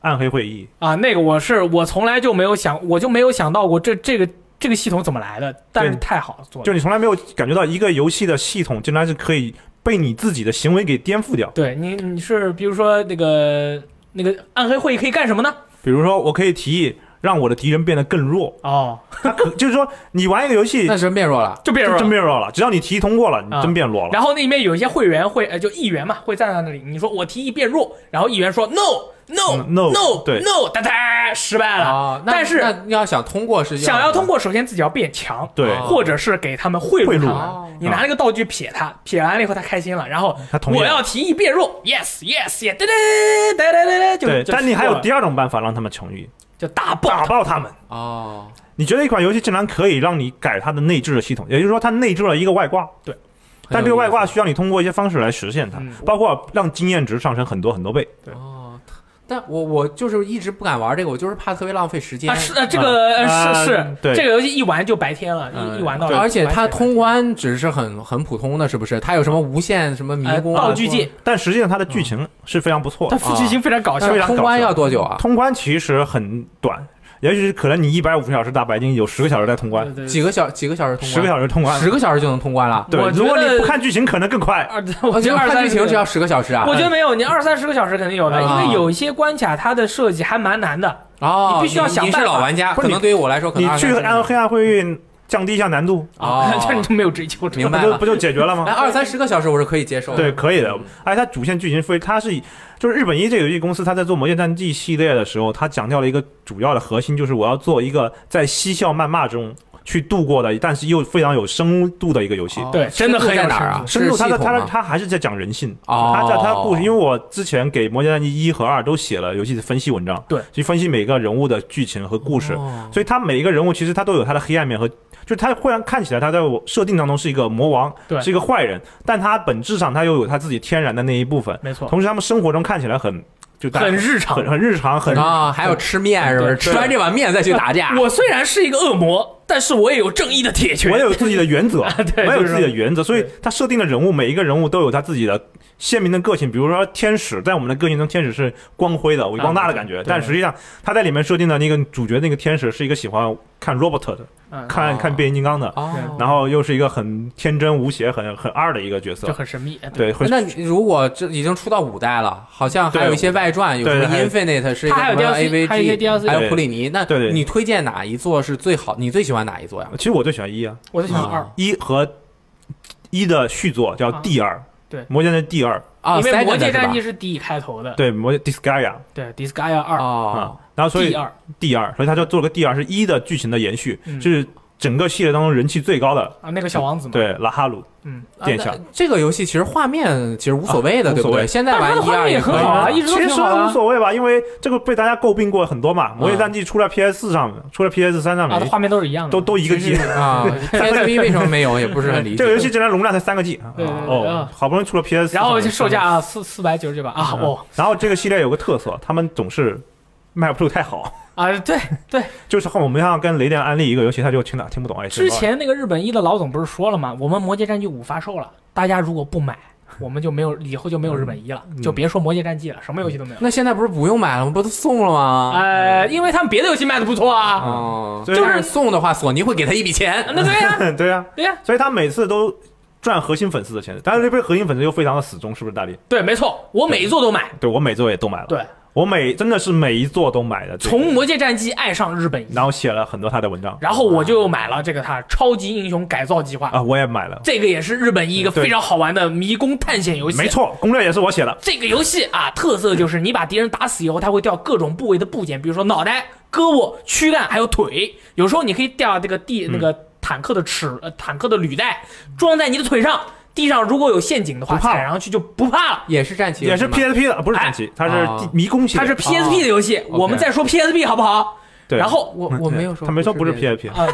暗黑会议，啊，那个我是我从来就没有想，我就没有想到过这这个这个系统怎么来的，但是太好做了。就你从来没有感觉到一个游戏的系统竟然是可以被你自己的行为给颠覆掉。对你你是比如说那个那个暗黑会议可以干什么呢？比如说，我可以提议让我的敌人变得更弱，哦，就是说你玩一个游戏那真变弱了。就变弱了。真变弱了，只要你提议通过了，你啊真变弱了。然后那里面有一些会员会呃，就议员嘛，会站在那里，你说我提议变弱，然后议员说 no no 嗯 no，no 对。no，哒哒失败了。啊，那但是那要想通过是想要通过，首先自己要变强，对，哦或者是给他们贿贿赂。赂他。你拿那个道具撇他，撇完了以后他开心了，然后他同意了。我要提议变弱，yes yes yes，哒哒哒哒哒哒，就但你还有第二种办法让他们痊愈，就打爆打爆他们。哦，你觉得一款游戏竟然可以让你改它的内置的系统，也就是说它内置了一个外挂，对。但这个外挂需要你通过一些方式来实现它嗯，包括让经验值上升很多很多倍。哦，但我我就是一直不敢玩这个，我就是怕特别浪费时间啊，是的这个是是，对。这个游戏一玩就白天了，嗯一一玩到对。而且它通关只是很很普通的，是不是？它有什么无限什么迷呃宫啊道具界，但实际上它的剧情是非常不错的它的，剧情非常搞笑但是非常搞笑通关要多久啊？通关其实很短，也许是可能你一百五十小时打白金，有十个小时在通关，对对几个小几个小时通关？十个小时通关。十个小时就能通关了。对我，觉如果得你不看剧情，可能更快。我我觉得二三十看剧情只要十个小时啊。我觉得没有，你二三十个小时肯定有的，啊因为有一些关卡它的设计还蛮难的。哦，你必须要想你办法是老玩家，可能对于我来说，可能你去23暗黑暗会议降低一下难度，啊 这你就没有追求，明白不就不就解决了吗？哎，二三十个小时我是可以接受的。对，可以的嗯。而且它主线剧情非，它是以就是日本一这个游戏公司，它在做《魔界战记》系列的时候，它强调了一个主要的核心，就是我要做一个在嬉笑谩骂中去度过的，但是又非常有深度的一个游戏。哦对真的很有深度在哪儿啊？深度，它的它的是系统吗它还是在讲人性。哦它在它故事，因为我之前给《魔界战记一》和二都写了游戏的分析文章，对，去分析每个人物的剧情和故事。哦所以他每一个人物其实他都有他的黑暗面和，就是他忽然看起来他在我设定当中是一个魔王，对是一个坏人，但他本质上他又有他自己天然的那一部分。没错，同时他们生活中看起来很就大很日常很。很日常，很啊，还有吃面是不是？吃完这碗面再去打架。我虽然是一个恶魔，但是我也有正义的铁拳。我也有自己的原则，对我也有自己的原则，所以他设定的人物每一个人物都有他自己的鲜明的个性。比如说天使，在我们的个性中，天使是光辉的、伟光大的感觉，对但实际上他在里面设定的那个主角那个天使是一个喜欢看 robot 的，嗯，哦看看变形金刚的，哦，然后又是一个很天真无邪、很很二的一个角色就。很神秘。对，会那如果这已经出到五代了，好像还有一些外传，有什么 Infinite 是一个它还有什么 AVG，还有一些 AVG，DLC 还有普里尼。那你推荐哪一座是最好？你最喜欢哪一座呀？其实我最喜欢一啊，我最喜欢二啊，一和一的续作叫啊 D 二，对魔界的第二，啊，因为《魔界战记》是 D 开头的，对，魔界 Disgaea 对，Disgaea 二。哦啊，，然后所以第二。第二，所以他就做了个第二，是一的剧情的延续，嗯。是整个系列当中人气最高的，啊，那个小王子嘛，对拉哈鲁。嗯，啊殿下那这个游戏其实画面其实无所谓的，对不对？啊无所谓现在玩一二也很好啊啊一直都其实挺好的无所谓吧，因为这个被大家诟病过很多嘛。《魔界战记》出了 PS 四上面，出了 PS 三上面，画面都是一样的，都都一个 G。啊，PSV 为什么没有？也不是很理解。这个游戏竟然容量才三个 G 啊哦啊，好不容易出了 PS，然后就售价四四百九十九吧，啊，哦，然后这个系列有个特色，他们总是卖不出太好。啊，对对，就是后我们要跟雷电安利一个游戏，他就听哪听不懂哎。之前那个日本一的老总不是说了吗？我们《魔界战记五》发售了，大家如果不买，我们就没有以后就没有日本一了，嗯就别说《魔界战记》了，什么游戏都没有。那现在不是不用买了吗？不都送了吗？呃，因为他们别的游戏卖的不错啊。哦，就是送的话，索尼会给他一笔钱。那对呀，对呀，对呀，所以他每次都赚核心粉丝的钱，但是这批核心粉丝又非常的死忠，是不是大力？对，没错，我每一座都买。对我每座也都买了，对，我每真的是每一座都买的，这个从《魔界战机》爱上日本，然后写了很多他的文章。然后我就买了这个他超级英雄改造计划，啊，我也买了，这个也是日本一一个非常好玩的迷宫探险游戏。没。错，攻略也是我写的，这个游戏啊，特色就是你把敌人打死以后，它会掉各种部位的部件，比如说脑袋、胳膊、躯干还有腿。有时候你可以掉这个地那个坦克的齿呃坦克的履带装在你的腿上，地上如果有陷阱的话，踩上去就不怕了。也是战棋，也是 PSP 的，不是战棋，它是迷宫系，它是 PSP 的游戏，我们再说 PSP 好不好？对，然后我我没有说，他没说不是 PSP 啊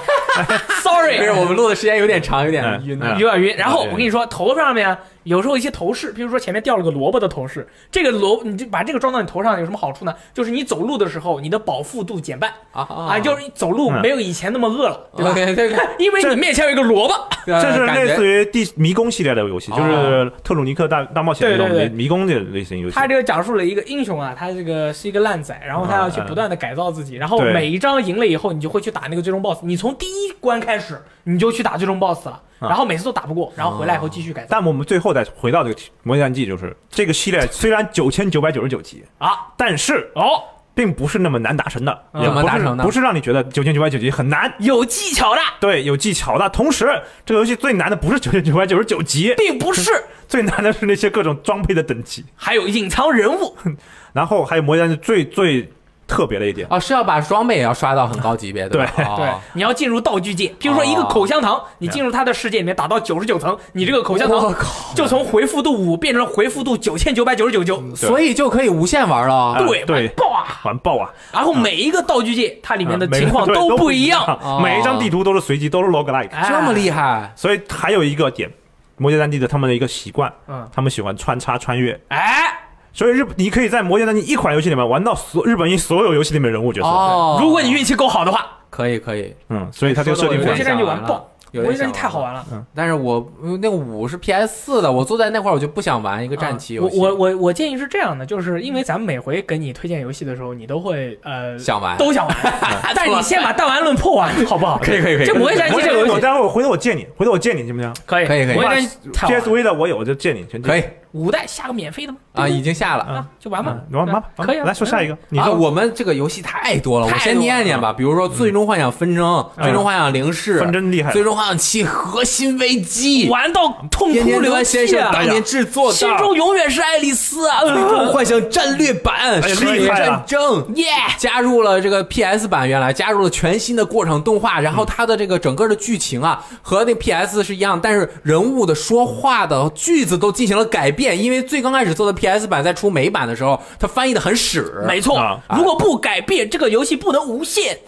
，sorry，我们录的时间有点长，有点嗯晕。嗯有点晕。然后我跟你说，头上面有时候一些头饰，比如说前面掉了个萝卜的头饰，这个萝你就把这个装到你头上有什么好处呢？就是你走路的时候，你的饱腹度减半啊啊，就是你走路嗯没有以前那么饿了，对吧个因为你面前有一个萝卜。这是 类似于于地迷宫系列的游戏，就是特鲁尼克大大冒险那种对对对迷迷宫的类型游戏。他这个讲述了一个英雄啊，他这个是一个烂仔，然后他要去不断的改造自己，然后每一章赢了以后，你就会去打那个最终 BOSS。你从第一关开始，你就去打最终 BOSS 了，啊然后每次都打不过，然后回来以后继续改造。但我们最后再回到这个《魔界战记》，就是这个系列虽然九千九百九十九集，啊。但是哦，并不是那么难达成的，嗯也不是怎么达成呢不是让你觉得九千九百九集很难，有技巧的，对，有技巧的。同时，这个游戏最难的不是九千九百九十九集，并不是，最难的是那些各种装备的等级。还有隐藏人物。然后还有《魔界战记》最最特别的一点，哦，是要把装备也要刷到很高级别，吧？对哦对，你要进入道具界，比如说一个口香糖，你进入它的世界里面打到九十九层，你这个口香我糖靠，就从回复度五变成回复度九千九百九十九九。所以就可以无限玩了。啊对，对爆啊！完爆啊！然后每一个道具界，它里面的情况都不一一样。哦每一张地图都是随机，都是 roguelike。哎这么厉害，所以还有一个点，《魔界战地》的他们的一个习惯，嗯，他们喜欢穿插穿越。哎，所以日你可以在《魔界战记》一款游戏里面玩到所日本一所有游戏里面人物角色。哦，如果你运气够好的话，可以可以，嗯，所以它这个设定非常魔界战记玩爆，有点想魔界战记太好玩了。嗯。但是我那个五是 PS 四的，我坐在那块儿我就不想玩一个战棋游戏，啊我我我我建议是这样的，就是因为咱们每回给你推荐游戏的时候，你都会呃想玩，都想玩，但是你先把弹丸论破完，好不好？可以可以可以。这魔界战个游戏待会儿回头我借你，回头我借你行不行？可以可以。可以魔界？PSV 的我有，我就借你，全借可以五代下个免费的吗？啊，已经下了。啊，就玩吧嗯，，玩玩吧，可以啊来说下一个，你啊，说我们这个游戏太多了，我先念念吧。比如说《最终幻想纷争》嗯最终幻想零式》纷争厉害最终幻想七》核心危机》玩到痛哭流端先生涕啊！当年制作的。心中永远是爱丽丝啊！最终幻想战略版哎《世界厉害啊战争》耶，加入了这个 PS 版，原来加入了全新的过场动画，然后它的这个整个的剧情啊和那 PS 是一样，但是人物的说话的句子都进行了改变，因为最刚开始做的 PS 版在出美版的时候，它翻译的很屎，没错啊，如果不改变，这个游戏不能无限。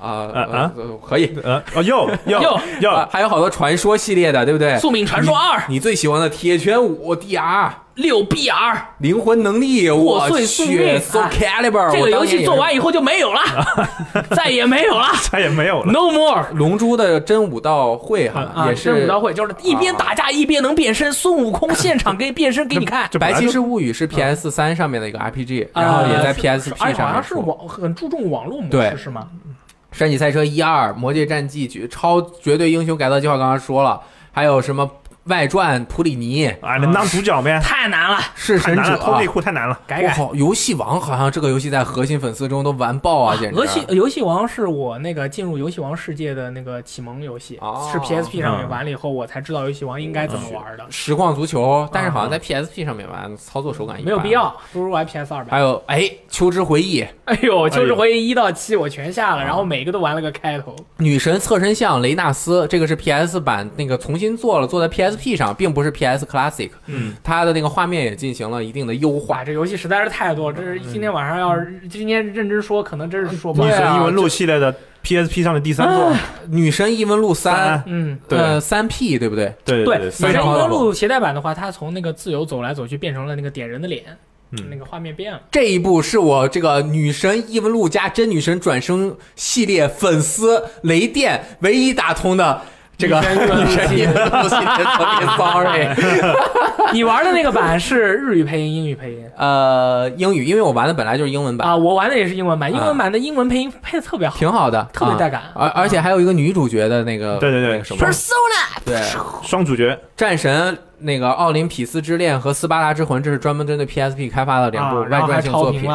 啊呃啊呃可以。啊哦又又又还有好多传说系列的，对不对？宿命传说二你最喜欢的铁拳五 DR 六 BR 灵魂能力，破我碎宿去命，So 哎 Calibur，这个游戏做完以以后就没有了，再也没有了再也没有了。，No more。龙珠的真武道会哈啊，也是真武道会就是一边打架一边能变身，孙悟空现场给变身给你看。白骑这本来就士物语是 PS 三上面的一个 RPG，呃然后也在 PSP 而且好上面出。像是网很注重网络模式是吗？山脊赛车一二、魔界战记、绝超绝对英雄改造计划刚刚说了，还有什么外传普里尼、啊，能当主角呗？太难了，弑神者太难了，偷内裤太难了。改改。我靠，游戏王好像这个游戏在核心粉丝中都玩爆啊，简直！游戏游戏王是我那个进入游戏王世界的那个启蒙游戏，哦是 PSP 上面嗯玩了以后，我才知道游戏王应该怎么玩的，实况足球，但是好像在 PSP 上面玩，操作手感一般没有必。要，不如玩 PS 二吧。还有哎，秋之回忆、哎呦，就是哎呦回忆一到七我全下了，然后每个都玩了个开头。女神侧身像雷纳斯，这个是 PS 版那个重新做了，做在 PSP 上，并不是 PS Classic。嗯，它的那个画面也进行了一定的优化，。这游戏实在是太多，这是今天晚上要是今天认真说，可能真是说不完。对啊神异闻录系列的 PSP 上的第三作，女神异闻录三三，嗯，对呃，三 P 对不对？对对，女神异闻。录携带版的话，它从那个自由走来走去变成了那个点人的脸，嗯那个画面变了。这一部是我这个女神异闻录加真女神转生系列粉丝雷电唯一打通的这个女神。你玩的那个版是日语配音、英语配音呃，英语，因为我玩的本来就是英文版，啊？我玩的也是英文版，啊英文版的英文配音配的特别好。挺好的，特别带感啊而而且还有一个女主角的那个，对对对什么，Persona，对，双主角战神那个奥林匹斯之恋和斯巴达之魂，这是专门针对 PSP 开发的两部外传性作品。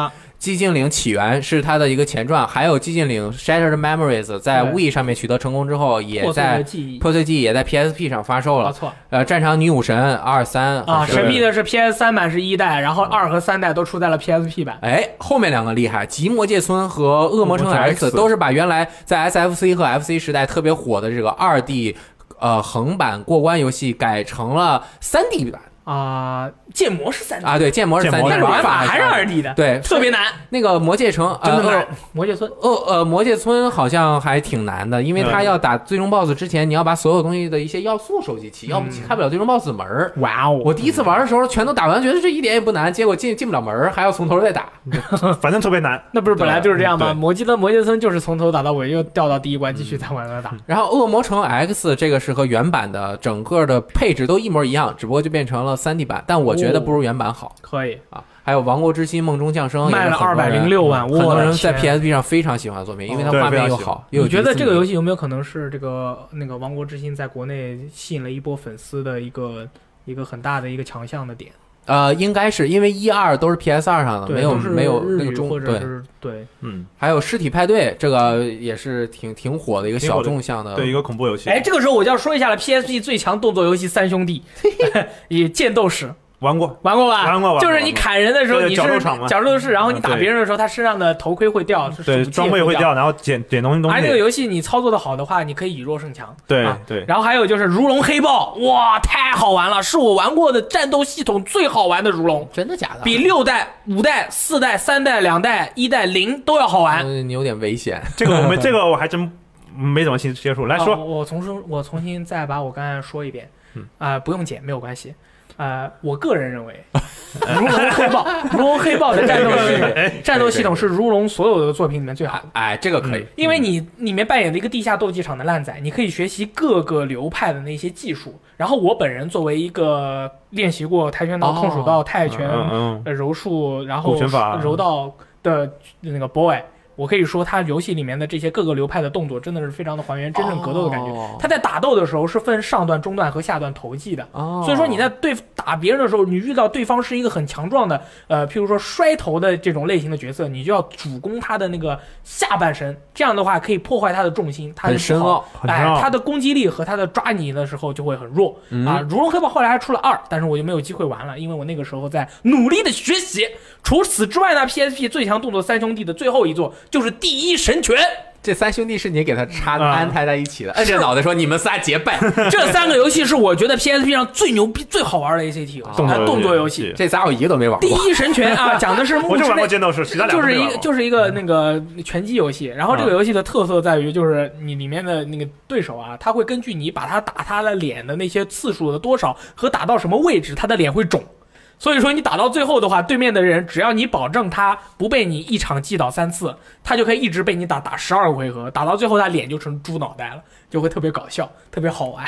寂静岭起源》是它的一个前传，还有《寂静岭 Shattered Memories》在 Wii 上面取得成功之后，也破碎的在破碎记忆也在 PSP 上发售了。没错。呃，战场女武神二三啊，神秘的是 PS 三版是一代，然后二和三代都出在了 PSP 版。哎，后面两个厉害，极魔界村和恶魔城 X 都是把原来在 SFC 和 FC 时代特别火的这个二 D 呃横版过关游戏改成了三 D 版。啊，建模是三 D，啊，对，建模是三 D，但是玩法还是二二 D 的，对，特别难，那个魔界城呃真的难恶。魔界村呃呃魔界村好像还挺难的，因为它嗯要打最终 BOSS 之前，你要把所有东西的一些要素收集齐，要不开不了最终 BOSS 的门儿。哇哦！我第一次玩的时候全都打完，觉得这一点也不难，结果进进不了门儿，还要从头再打。反正特别难。那不是本来就是这样吗？对魔界的魔界村就是从头打到尾，又掉到第一关，继续再往那打。然后恶魔城 X 这个是和原版的整个的配置都一模一样，只不过就变成了三 D 版，但我觉得不如原版好。可以，啊。还有《王国之心：梦中降生》卖了也是很多人206万很多人在 PSP 上非常喜欢的作品，因为它画面又好，又有你觉得这个游戏有没有可能是这个那个《王国之心》在国内吸引了一波粉丝的一个一个很大的一个强项的点？呃，应该是因为一二都是 PS 二上的，没有没有那个中或者对，是对。嗯，还有尸体派对这个也是挺挺火的一个小众向的，对一个恐怖游戏。哎，这个时候我就要说一下了，PSP 最强动作游戏三兄弟，以剑斗士玩过，玩过吧？玩过玩过就是你砍人的时候，你是角斗场嘛角斗士，然后你打别人的时候，他身上的头盔会掉，是对。装备会掉，然后捡捡东西东西而这个。游戏你操作的好的话，你可以以弱胜强。对啊对，然后还有就是如龙黑豹，哇，太好玩了，是我玩过的战斗系统最好玩的如龙，真的假的？比六代、五代、四代、三代、两代、一代、零都要好玩。嗯，你有点危险。这个我没 这个我还真没怎么接接触。来啊说，我我重新我重新再把我刚才说一遍，嗯啊、不用剪没有关系。呃，我个人认为，如龙黑豹，如龙黑豹的战斗系 战斗系统是如龙所有的作品里面最好的。哎，这个可以嗯，因为你里面扮演的一个地下斗技场的烂仔，你可以学习各个流派的那些技术。然后我本人作为一个练习过跆拳道、哦空手道、泰拳、嗯嗯呃柔术，然后柔道的那个 boy，我可以说他游戏里面的这些各个流派的动作真的是非常的还原真正格斗的感觉。哦他在打斗的时候是分上段、中段和下段投技的。哦，所以说你在对打别人的时候，你遇到对方是一个很强壮的，呃，譬如说摔头的这种类型的角色，你就要主攻他的那个下半身，这样的话可以破坏他的重心，他就不好很深奥，哎他的攻击力和他的抓你的时候就会很弱、嗯啊。如龙黑豹后来还出了二，但是我就没有机会玩了，因为我那个时候在努力的学习。除此之外呢，PSP 最强动作三兄弟的最后一座就是《第一神拳》。这三兄弟是你给他插啊安排在一起的，摁着脑袋说你们仨结拜，这三个游戏是我觉得 PSP 上最牛逼、最好玩的 ACT 游戏，动作啊动作游戏。这仨我一个都没玩过第。一神拳啊，讲的是木我就之内，玩过剑斗士，其他两就是一就是一个那个拳击游戏。然后这个游戏的特色在于，就是你里面的那个对手啊，他会根据你把他打他的脸的那些次数的多少和打到什么位置，他的脸会肿。所以说你打到最后的话，对面的人只要你保证他不被你一场击倒三次，他就可以一直被你打打十二个回合，打到最后他脸就成猪脑袋了，就会特别搞笑，特别好玩。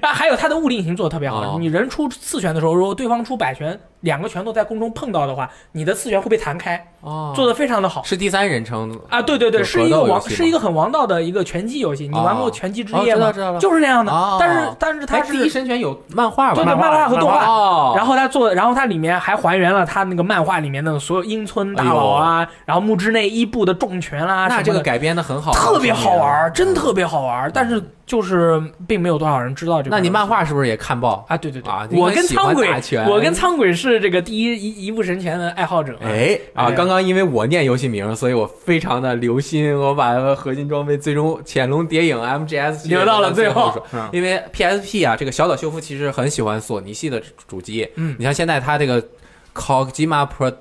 啊，还有他的物理引擎做的特别好，哦你人出四拳的时候，如果对方出百拳，两个拳头在空中碰到的话，你的次元会被弹开，哦，做的非常的好。是第三人称啊，对对对，是一个王，是一个很王道的一个拳击游戏。你玩过哦《拳击之哦夜》吗？就是那样的。哦但是但是它哎，是第一神拳有漫画吧？对对漫画和动画。哦，然后他做，然后它里面还还原了他那个漫画里面的所有樱村大佬啊，然后木之内伊布的重拳啦、那这个改编的很好，特别好玩，真嗯特别好玩。但是就是并没有多少人知道这个。那你漫画是不是也看爆？啊？对对对，啊我跟苍鬼，我跟苍鬼是这个第一一一部神拳的爱好者。哎啊！哎刚刚因为我念游戏名，所以我非常的留心，我把核心装备最终潜龙谍影 MGS 留到了最后嗯因为 PSP 啊，这个小岛秀夫其实很喜欢索尼系的主机。嗯你像现在他这个 Kojima Pro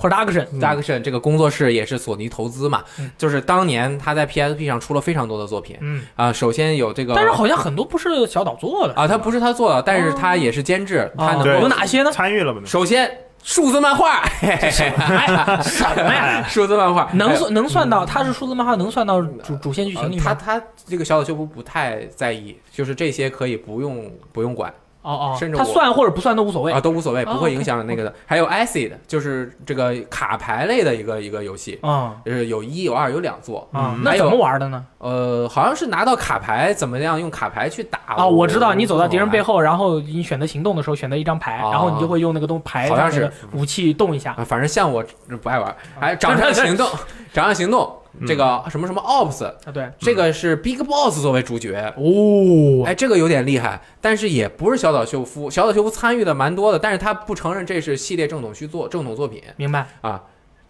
Production，Production 这个工作室也是索尼投资嘛，嗯就是当年他在 PSP 上出了非常多的作品嗯，啊。首先有这个，但是好像很多不是小岛做的啊，他不是他做的，但是他也是监制，他能够有哪些呢？参与了吗？首先数字漫画，嘿嘿嘿哎，什么呀？数字漫画能算能算到，他是数字漫画，能算到主主线剧呃情里面？他他这个小岛秀夫不太在意，就是这些可以不用不用管哦哦，甚至我它算或者不算都无所谓啊，都无所谓，哦不会影响那个的。还有 Acid，就是这个卡牌类的一个一个游戏，啊就是有一有二有两座。啊，嗯那怎么玩的呢？呃，好像是拿到卡牌，怎么样用卡牌去打啊，我知道，你走到敌人背后后，然后你选择行动的时候选择一张牌，哦然后你就会用那个东牌好像是武器动一下。啊，反正像我不爱玩。还有掌 上行动，掌上行动，这个什么什么 Ops，啊，对，这个是 Big Boss 作为主角。哦，哎，这个有点厉害，但是也不是小岛秀夫，小岛秀夫参与的蛮多的，但是他不承认这是系列正统续作、正统作品明白。啊。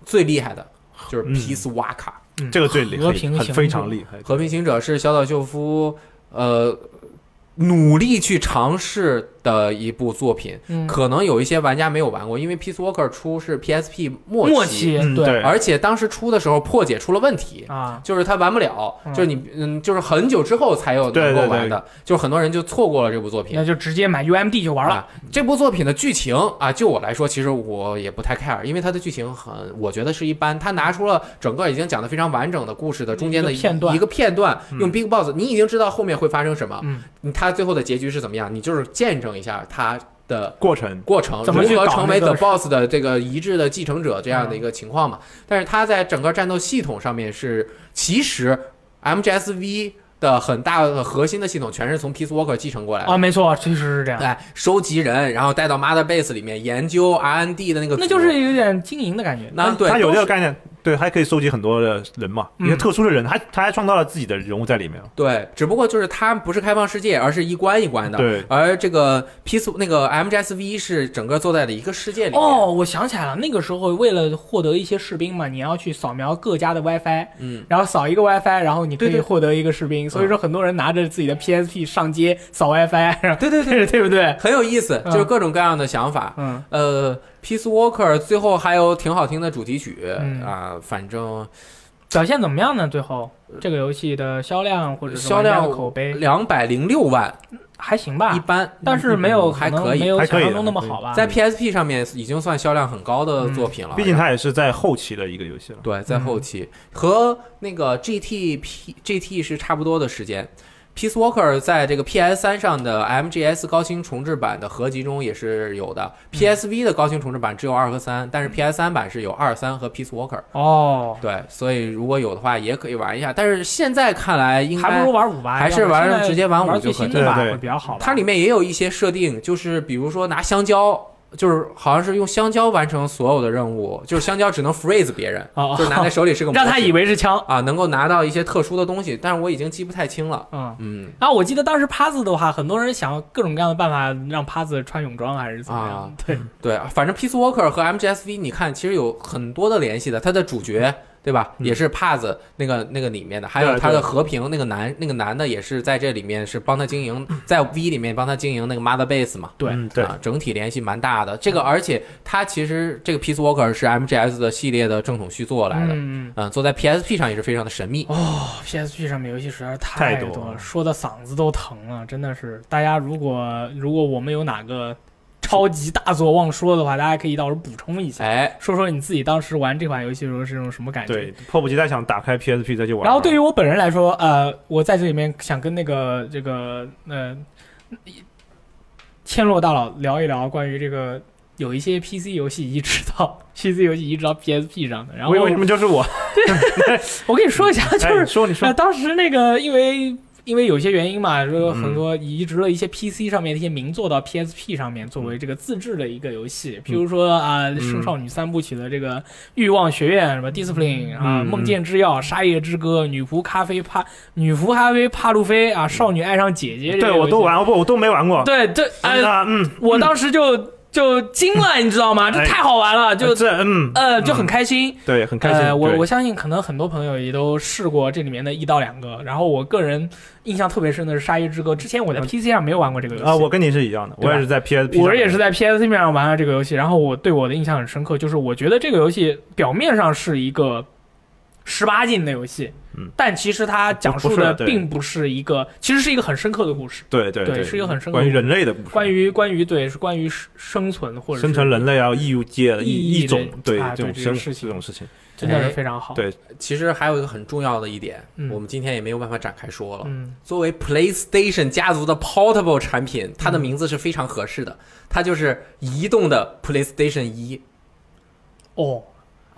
最厉害的就是嗯 Peace Waka，、嗯这个最厉害，和平行很非常者厉害。和平行者是小岛秀夫呃努力去尝试的一部作品，嗯，可能有一些玩家没有玩过，因为 Peace Walker 出是 PSP 末默契对嗯对而且当时出的时候破解出了问题。啊，就是他玩不了，嗯就是你，嗯，就是很久之后才有能够对对对玩的，就是很多人就错过了这部作品那。就直接买 UMD 就玩了。啊，这部作品的剧情啊，就我来说，其实我也不太 care，因为它的剧情很，我觉得是一般。它拿出了整个已经讲的非常完整的故事的中间的一个片段一个片段，嗯用 Big Boss，你已经知道后面会发生什么，嗯，你它最后的结局是怎么样，你就是见证一下他的过程，过程，怎么如何成为 The Boss 的这个一致的继承者这样的一个情况嘛？但是他在整个战斗系统上面是，其实 MGSV 的很大的核心的系统全是从 Peace Walker 继承过来的。啊，没错，确实是这样。哎，收集人，然后带到 Mother Base 里面研究 R&D 的那个，那就是有点经营的感觉。那对，他有这个概念，对，还可以收集很多的人嘛，嗯一些特殊的人，还他还创造了自己的人物在里面。对，只不过就是它不是开放世界，而是一关一关的。对，而这个 Peace 那个 MGSV 是整个坐在了一个世界里面。哦，我想起来了，那个时候为了获得一些士兵嘛，你要去扫描各家的 WiFi，嗯，然后扫一个 WiFi，然后你可以获得一个士兵。所以说，很多人拿着自己的 PSP 上街扫 WiFi，对对对，对不对？很有意思，嗯就是各种各样的想法。嗯，呃，Peace Walker 最后还有挺好听的主题曲嗯啊、反正表现怎么样呢？最后这个游戏的销量或者是销量的口碑两百零六万，还行吧一，般，但是没有嗯还可以没有还可以想象中那么好吧？在 PSP 上面已经算销量很高的作品了。毕竟它也是在后期的一个游戏了。对，在后期、和那个 GT P GT 是差不多的时间。Peace Walker 在这个 PS 三上的 MGS 高清重置版的合集中也是有的，PSV 的高清重置版只有二和三，但是 PS 三版是有二三和 Peace Walker。哦，对，所以如果有的话也可以玩一下，但是现在看来应该还不该如玩五吧，还是玩直接玩五玩就对对会比较好吧。它里面也有一些设定，就是比如说拿香蕉。就是好像是用香蕉完成所有的任务，就是香蕉只能 freeze 别人，哦就是拿在手里是个让他以为是枪，啊，能够拿到一些特殊的东西，但是我已经记不太清了。嗯。嗯然后我记得当时趴子的话，很多人想各种各样的办法让趴子穿泳装，还是怎么样？啊对，对，反正 Peace Walker 和 MGSV，你看其实有很多的联系的。它的主角对吧，嗯也是帕子那个那个里面的，还有他的和平那个男那个男的也是在这里面是帮他经营，在 V 里面帮他经营那个 Mother Base 嘛。对嗯对，啊，整体联系蛮大的。这个，而且他其实这个 Peace Walker 是 MGS 的系列的正统续作来的，嗯，嗯，做在 PSP 上也是非常的神秘。哦，PSP 上面游戏实在是太多了多了，说的嗓子都疼了，真的是。大家如果如果我们有哪个超级大作忘说的话，大家可以到时候补充一下，哎，说说你自己当时玩这款游戏的时候是种什么感觉。对，迫不及待想打开 PSP 再去玩。然后对于我本人来说，呃，我在这里面想跟那个这个呃千落大佬聊一聊关于这个有一些 PC 游戏移植到 PC 游戏移植到 PSP 上的。然后为为什么就是我？对我跟你说一下，就哎，是你说你说呃，，当时那个因为。因为有些原因嘛，说嗯很多移植了一些 PC 上面的一些名作到 PSP 上面，作为这个自制的一个游戏。比如说啊，嗯圣少女三部曲的这个《欲望学院》什么 Discipline 啊，嗯梦见之药》《沙叶之歌》《女仆咖啡帕女仆咖啡帕路飞》啊，《少女爱上姐姐》对我都。玩，不我都没玩过。对对，呃，啊，嗯，我当时就就惊了，你知道吗？这哎太好玩了，就这嗯呃就很开心。对，很开心。呃，我我相信可能很多朋友也都试过这里面的一到两个，然后我个人印象特别深的是《鲨鱼之歌》，之前我在嗯 PC 上没有玩过这个游戏啊，我跟你是一样的，我也是在 PSP，上我也是在 PSP 上玩了这个游戏，然后我对我的印象很深刻，就是我觉得这个游戏表面上是一个十八禁的游戏，嗯。但其实它讲述的并不是一个，其实是一个很深刻的故事，对对对是一个很深刻关于人类的故事，关于关于对是关于生生存或者生存人类啊，异物界异异种对对这种生这个事情。这种事情，真的哎是非常好。对。其实还有一个很重要的一点，嗯。我们今天也没有办法展开说了。嗯，作为 PlayStation 家族的 Portable 产品，它的名字是非常合适的，它就是移动的 PlayStation 一。哦，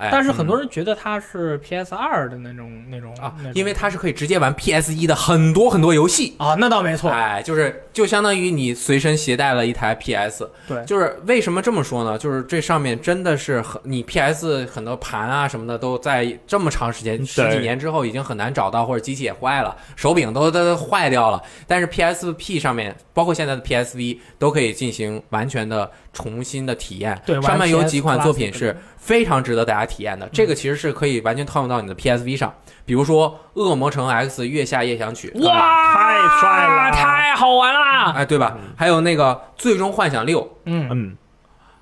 哎，但是很多人觉得它是 PS 二的那种那种啊，因为它是可以直接玩 PS 一的很多很多游戏。啊，那倒没错，哎，就是就相当于你随身携带了一台 PS，对就是为什么这么说呢？就是这上面真的是很，你 PS 很多盘啊什么的都在这么长时间十几年之后已经很难找到，或者机器也坏了，手柄都都坏掉了。但是 PSP 上面，包括现在的 PSV 都可以进行完全的重新的体验。对上面有几款作品是非常值得大家体验的。这个其实是可以完全套用到你的 PSV 上，比如说《恶魔城 X 月下夜想曲》。哇，太帅了。太好玩了，哎，对吧？还有那个《最终幻想六》，嗯，嗯，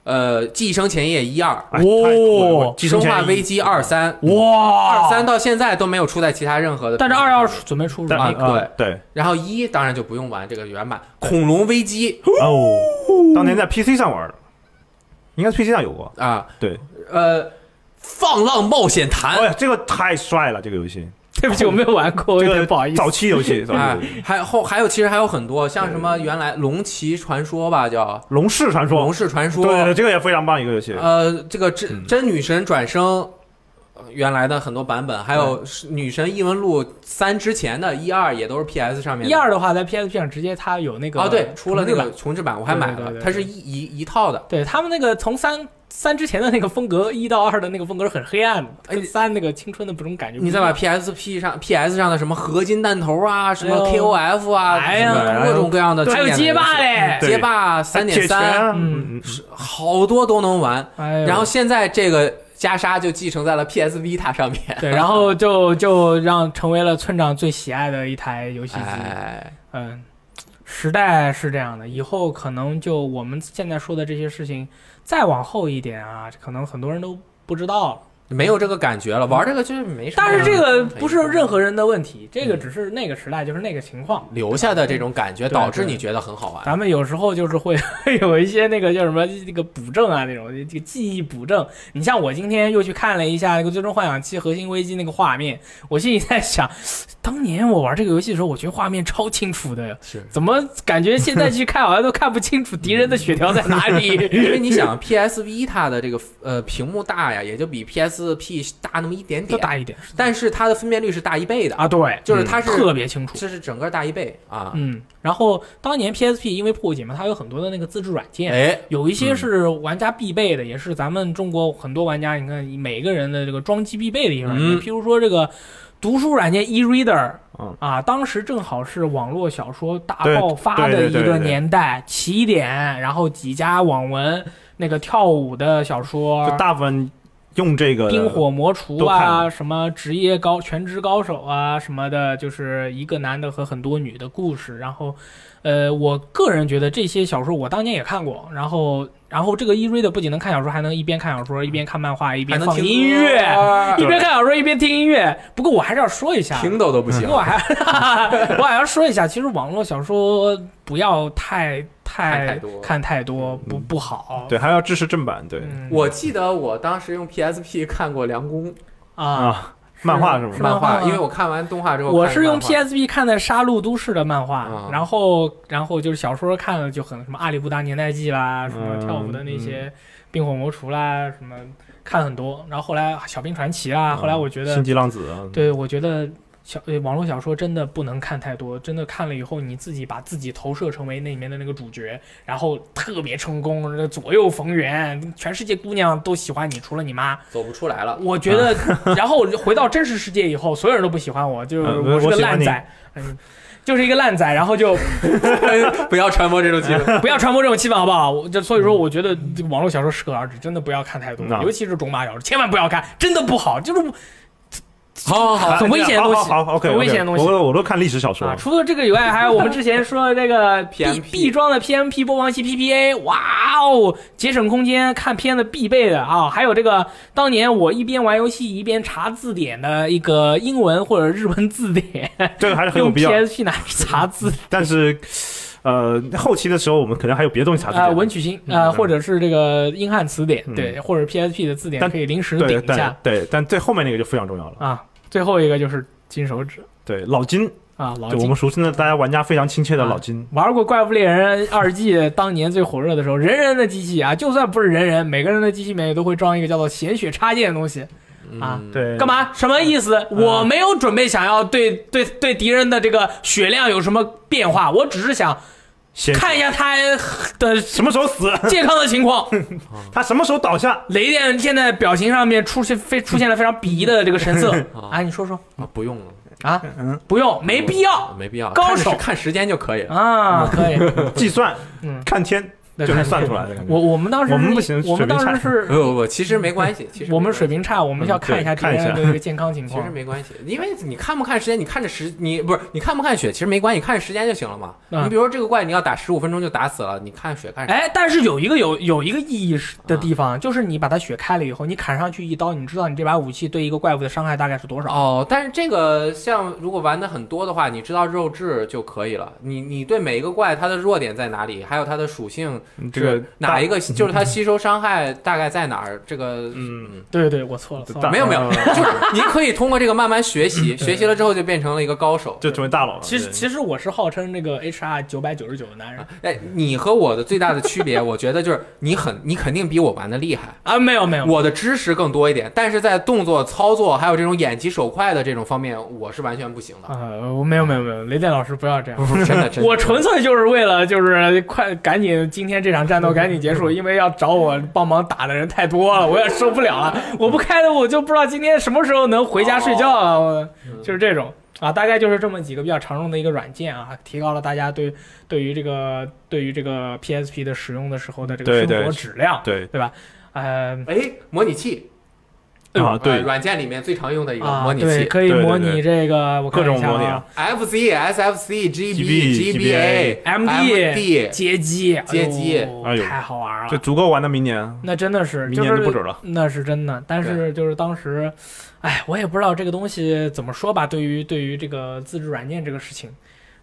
呃，《寄生前夜一二》哎太酷了哦寄《生化危机二三》，哇，二三到现在都没有出在其他任何的。但是二要准备出但啊啊对。然后一当然就不用玩这个原版《恐龙危机哦，当年在 PC 上玩的，应该是 PC 上有过。啊，对，呃，《放浪冒险哎坛》呀，这个太帅了，这个游戏，对不起，我没有玩过，我这个有点不好意思。早期游戏，哎还后还有其实还有很多，像什么原来《龙骑传说》吧，叫。龙氏传《说。龙，氏传说。对》，对，对这个也非常棒一个游戏。呃，这个真嗯。真女神转生。呃原来的很多版本，还有女神异闻录三之前的一二也都是 PS 上面。一二的话，在 PSP 上直接它有那个哦，对，出了那个重置版。我还买了，对对对对它是一一一套的。对他们那个从三三之前的那个风格，一到二的那个风格是很黑暗的，跟三那个青春的不种感觉。你再把 PSP 上 PS 上的什么合金弹头啊，什么 KOF 啊，哎呀各种各样的的，还有街霸嘞，街霸三点三，啊，嗯。好多都能玩。哎然后现在这个袈裟就继承在了 PS Vita 上面。对，然后就就让成为了村长最喜爱的一台游戏机。哎，嗯，时代是这样的，以后可能就我们现在说的这些事情，再往后一点啊，可能很多人都不知道了。没有这个感觉了，玩这个就是没。但是这个不是任何人的问题，这个只是那个时代就是那个情况。留下的这种感觉，导致你觉得很好玩。咱们有时候就是会 有一些那个叫什么那个补正啊，那种这个记忆补正。你像我今天又去看了一下那个《最终幻想七：核心危机》那个画面，我心里在想，当年我玩这个游戏的时候，我觉得画面超清楚的，是怎么感觉现在去看好像都看不清楚敌人的血条在哪里？因为你想 PS Vita 的这个呃屏幕大呀，也就比 PSP 大那么一点点，大一点但是它的分辨率是大一倍的，啊，对，就是它是特别清楚。这是整个大一倍啊。嗯，然后当年 PSP 因为破解嘛，它有很多的那个自制软件，哎，有一些是玩家必备的，也是咱们中国很多玩家，你看每个人的这个装机必备的一些软件，嗯。譬如说这个读书软件 eReader。嗯。啊，当时正好是网络小说大爆发的一个年代，起点，然后几家网文那个跳舞的小说，就大部分用这个冰火魔厨啊，什么职业高全职高手啊什么的，就是一个男的和很多女的故事。然后，呃，我个人觉得这些小说我当年也看过。然后，然后这个 e-read 不仅能看小说，还能一边看小说一边看漫画，一边放音乐，一边看小说一边听音乐。不过我还是要说一下，听到都不行不。过我还 我还要说一下，其实网络小说不要太太看太多看太多不不好。对，还要支持正版，对嗯，我记得我当时用 PSP 看过《凉宫》啊。啊，漫画是吗是？漫画，因为我看完动画之后，我是用 PSP 看的《杀戮都市》的漫画，嗯然后然后就是小说看了就很什么《阿里不达年代记》啦，什么嗯跳舞的那些《冰火魔厨》啦，什么看很多。然后后来《小兵传奇》啊，后来我觉得星，际浪子啊，对我觉得小呃网络小说真的不能看太多，真的看了以后你自己把自己投射成为那里面的那个主角，然后特别成功，左右逢源，全世界姑娘都喜欢你，除了你妈。走不出来了。我觉得，然后回到真实世界以后，所有人都不喜欢我，就是呃我是个烂仔，嗯，就是一个烂仔，然后就 不要传播这种气氛。不要传播这种气氛，好不好？我就所以说，我觉得这个网络小说适可而止，真的不要看太多，嗯尤其是种马小说，千万不要看，真的不好。就是我好好好，很危险的东西好，OK，很危险的东西我我都看历史小说啊，。除了这个以外，还有我们之前说的这个 B B 装的 PMP 播放器 PPA，哇哦，节省空间，看片子必备的啊！还有这个当年我一边玩游戏一边查字典的一个英文或者日文字典，这个还是很有必要，PSP 拿去查字但是，呃，后期的时候我们可能还有别的东西查字啊、典。文曲星啊、嗯或者是这个英汉词典，嗯对，或者 PSP 的字典但可以临时对顶一下对对，但最后面那个就非常重要了。啊。最后一个就是金手指对，老金，啊，老金就我们。熟悉的大家玩家非常亲切的老金。玩过《怪物猎人二 G》当年最火热的时候，人人的机器啊，就算不是人人，每个人的机器里面也都会装一个叫做显血插件的东西。啊嗯，对，干？嘛？什么意思？我没有准备想要对对对敌人的这个血量有什么变化，我只是想先看一下他的什么时候死，健康的情况。他什么时候倒下，雷电现在表情上面出现非出现了非常鄙夷的这个神色。啊，你说说。啊，不用了，啊，嗯，不用，没必要。没必要，高手。看看时间就可以了。啊，可以，计算嗯，看天就是算出来的感觉。我我们当时我们不行我们当时是不不不，其实没关系，其实我们水平差，我们要看一下敌嗯对看一下人的这个健康情况其实。没关系，因为你看不看时间，你看着时你不是你看不看血，其实没关系，看着时间就行了嘛。嗯你比如说这个怪你要打十五分钟就打死了，你看血干啥？哎，但是有一个有有一个意义是的地啊方，就是你把它血开了以后，你砍上去一刀，你知道你这把武器对一个怪物的伤害大概是多少？哦，但是这个像如果玩的很多的话，你知道肉质就可以了。你你对每一个怪它的弱点在哪里，还有它的属性这个哪一个，就是它吸收伤害大概在哪儿？这个嗯嗯，对对对，我错了，没有没有，呃就是你可以通过这个慢慢学习，学习了之后就变成了一个高手。就成为大佬了。其实其实我是号称那个 HR 九百九十九的男人哎，你和我的最大的区别，我觉得就是你很你肯定比我玩的厉害。啊，没有没有，我的知识更多一点，但是在动作操作还有这种眼疾手快的这种方面，我是完全不行的。啊，我没有没有没有，雷电老师不要这样。不是真的，真的 我纯粹就是为了就是快赶紧今天这场战斗赶紧结束，因为要找我帮忙打的人太多了，我也受不了了。我不开的我就不知道今天什么时候能回家睡觉了，我 就是这种啊，大概就是这么几个比较常用的一个软件啊，提高了大家对对于这个对于这个 PSP 的使用的时候的这个生活质量，对对吧？呃，哎，模拟器啊，呃对，软件里面最常用的一个模拟器。可以模拟这个，我看各种一下啊。模拟。啊，FC、SFC、GB GB、GBA、MD 街机，街机。哎呦太好玩了，这足够玩到明年，那真的是，明就是年就不止了。那是真的，但是就是当时，哎，我也不知道这个东西怎么说吧。对于对于这个自制软件这个事情，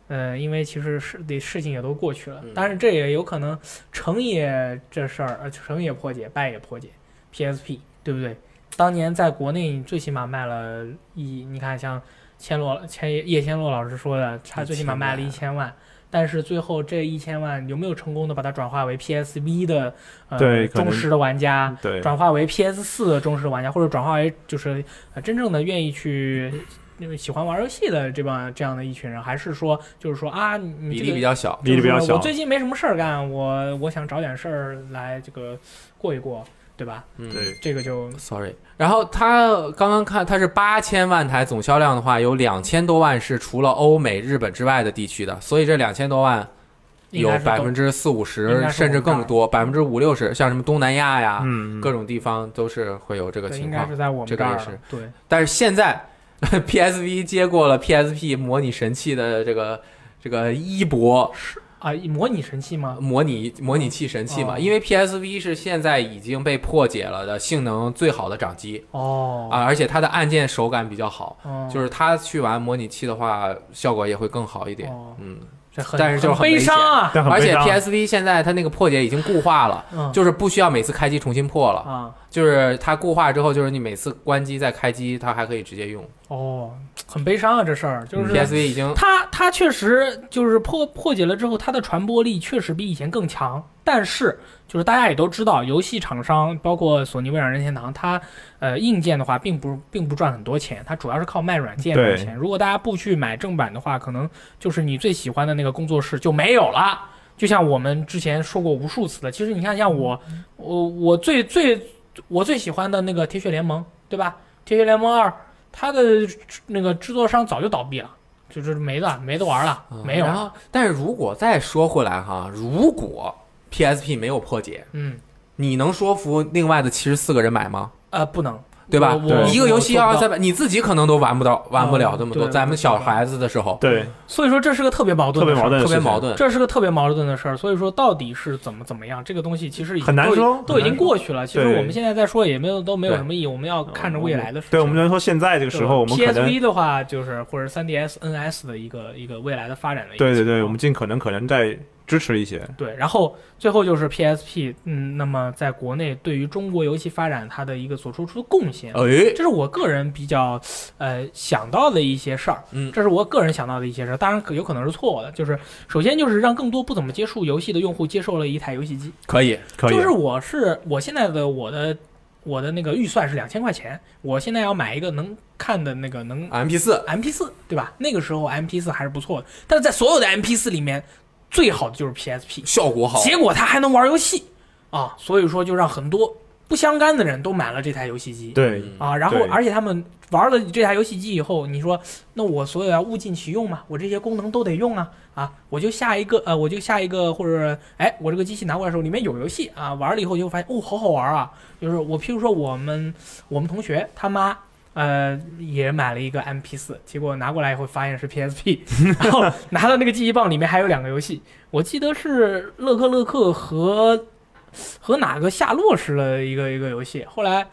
嗯，因为其实是的事情也都过去了。嗯，但是这也有可能成也这事儿，呃成也破解，败也破解。PSP 对不对？当年在国内最起码卖了一，你看像千洛千叶千洛老师说的，他最起码卖了一千万。但是最后这一千万有没有成功的把它转化为 PSV 的呃对忠实的玩家？对，转化为 PS 四的忠实玩家，或者转化为就是呃真正的愿意去因为喜欢玩游戏的这帮这样的一群人，还是说就是说啊，你你比这个例比较小。比例比较小我最近没什么事儿干，我我想找点事儿来这个过一过，对吧？嗯，对这个就 Sorry，然后它刚刚看它是八千万台总销量的话，有两千多万是除了欧美、日本之外的地区的，所以这两千多万有百分之之四五十甚至更多，百分之五六十，像什么东南亚呀，嗯，各种地方都是会有这个，情况应该是。在我们这儿这个也是对。但是现在 PSV 接过了 PSP 模拟神器的这个这个衣钵啊，模拟神器吗？模拟模拟器神器嘛，哦因为 PSV 是现在已经被破解了的性能最好的掌机哦啊，而且它的按键手感比较好，哦就是它去玩模拟器的话，效果也会更好一点。哦嗯，这很但是就是很悲伤啊，而且但很悲伤 PSV 现在它那个破解已经固化了，嗯就是不需要每次开机重新破了，啊就是它固化之后，就是你每次关机再开机，它还可以直接用。哦，很悲伤啊，这事儿就是。PSV 已经它它确实就是破破解了之后，它的传播力确实比以前更强。但是就是大家也都知道，游戏厂商包括索尼、微软、任天堂，它呃硬件的话并不并不赚很多钱，它主要是靠卖软件赚钱。如果大家不去买正版的话，可能就是你最喜欢的那个工作室就没有了。就像我们之前说过无数次的，其实你看，像我我我最最我最喜欢的那个《铁血联盟》，对吧？《铁血联盟二》它的那个制作商早就倒闭了，就是没了，没得玩了，没有了。然后，但是如果再说回来哈，如果 PSP 没有破解，嗯，你能说服另外的七十四个人买吗？呃，不能，对吧？一个游戏要我做不到三百，你自己可能都玩不到，玩不了嗯这么多。咱们小孩子的时候，对，所以说这是个特别矛盾特别矛盾特别矛盾。这是个特别矛盾的事儿，所以说到底是怎么怎么样，这个东西其实已经很难说都已经过去了。其实我们现在在说也没有都没有什么意义，我们要看着未来的事情。对，我们能说现在这个时候，我们 PSV 的话，就是或者 3DS、NS 的一个一个未来的发展的一个对对对，我们尽可能可能再支持一些。对，然后最后就是 PSP，嗯，那么在国内对于中国游戏发展它的一个所做出的贡献，哎，这是我个人比较呃想到的一些事儿，嗯这是我个人想到的一些事儿，当然可有可能是错的，就是首先就是让更多不怎么接触游戏的用户接受了一台游戏机，可以，可以就是我是我现在的我的我的那个预算是两千块钱，我现在要买一个能看的那个能 MP 四 MP 四，对吧？那个时候 MP 四还是不错的，但是在所有的 MP 四里面，最好的就是 PSP，效果好，结果它还能玩游戏。啊，所以说就让很多不相干的人都买了这台游戏机。对。嗯啊，然后而且他们玩了这台游戏机以后，你说那我所有要物尽其用嘛，我这些功能都得用啊。啊，我就下一个呃，我就下一个或者哎，我这个机器拿过来的时候里面有游戏。啊，玩了以后就发现哦，好好玩啊，就是我譬如说我们我们同学他妈。呃，也买了一个 MP 四，结果拿过来以后发现是 PSP，然后拿到那个记忆棒里面还有两个游戏，我记得是乐克乐克和和哪个夏洛式的一个一个游戏，后来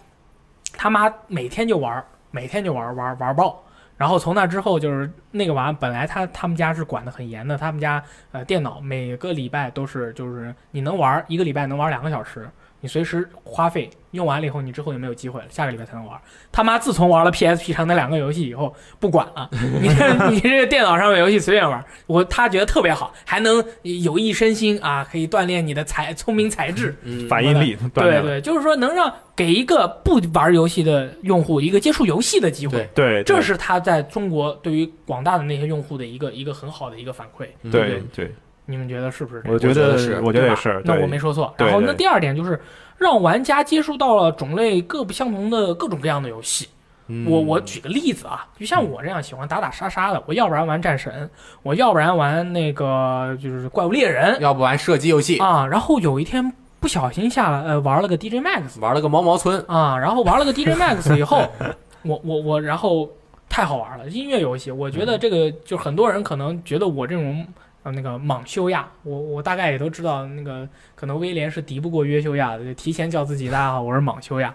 他妈每天就玩，每天就玩玩玩爆。然后从那之后，就是那个娃本来他他们家是管得很严的，他们家呃电脑每个礼拜都是就是你能玩一个礼拜能玩两个小时，你随时花费用完了以后，你之后也没有机会了，下个礼拜才能玩儿。他妈自从玩了 PSP 上那两个游戏以后，不管了，你这你这个电脑上面游戏随便玩儿，我他觉得特别好，还能有益身心啊，可以锻炼你的才聪明才智。嗯反应力。对对，就是说能让给一个不玩游戏的用户一个接触游戏的机会对，对，这是他在中国对于广大的那些用户的一个一个很好的一个反馈。嗯对对，你们觉得是不是这样？我觉得是我觉得也是。那我没说错。然后那第二点就是让玩家接触到了种类各不相同的各种各样的游戏。嗯我我举个例子啊，就像我这样喜欢打打杀杀的，我要不然玩战神，我要不然玩那个就是怪物猎人要不玩射击游戏，啊。然后有一天不小心下了呃玩了个 DJ Max，玩了个毛毛村，啊，然后玩了个 DJ Max 以后，我我我，然后太好玩了，音乐游戏，我觉得这个就很多人可能觉得我这种呃那个莽修亚，我我大概也都知道，那个可能威廉是敌不过约修亚的，就提前叫自己大家好，我是莽修亚，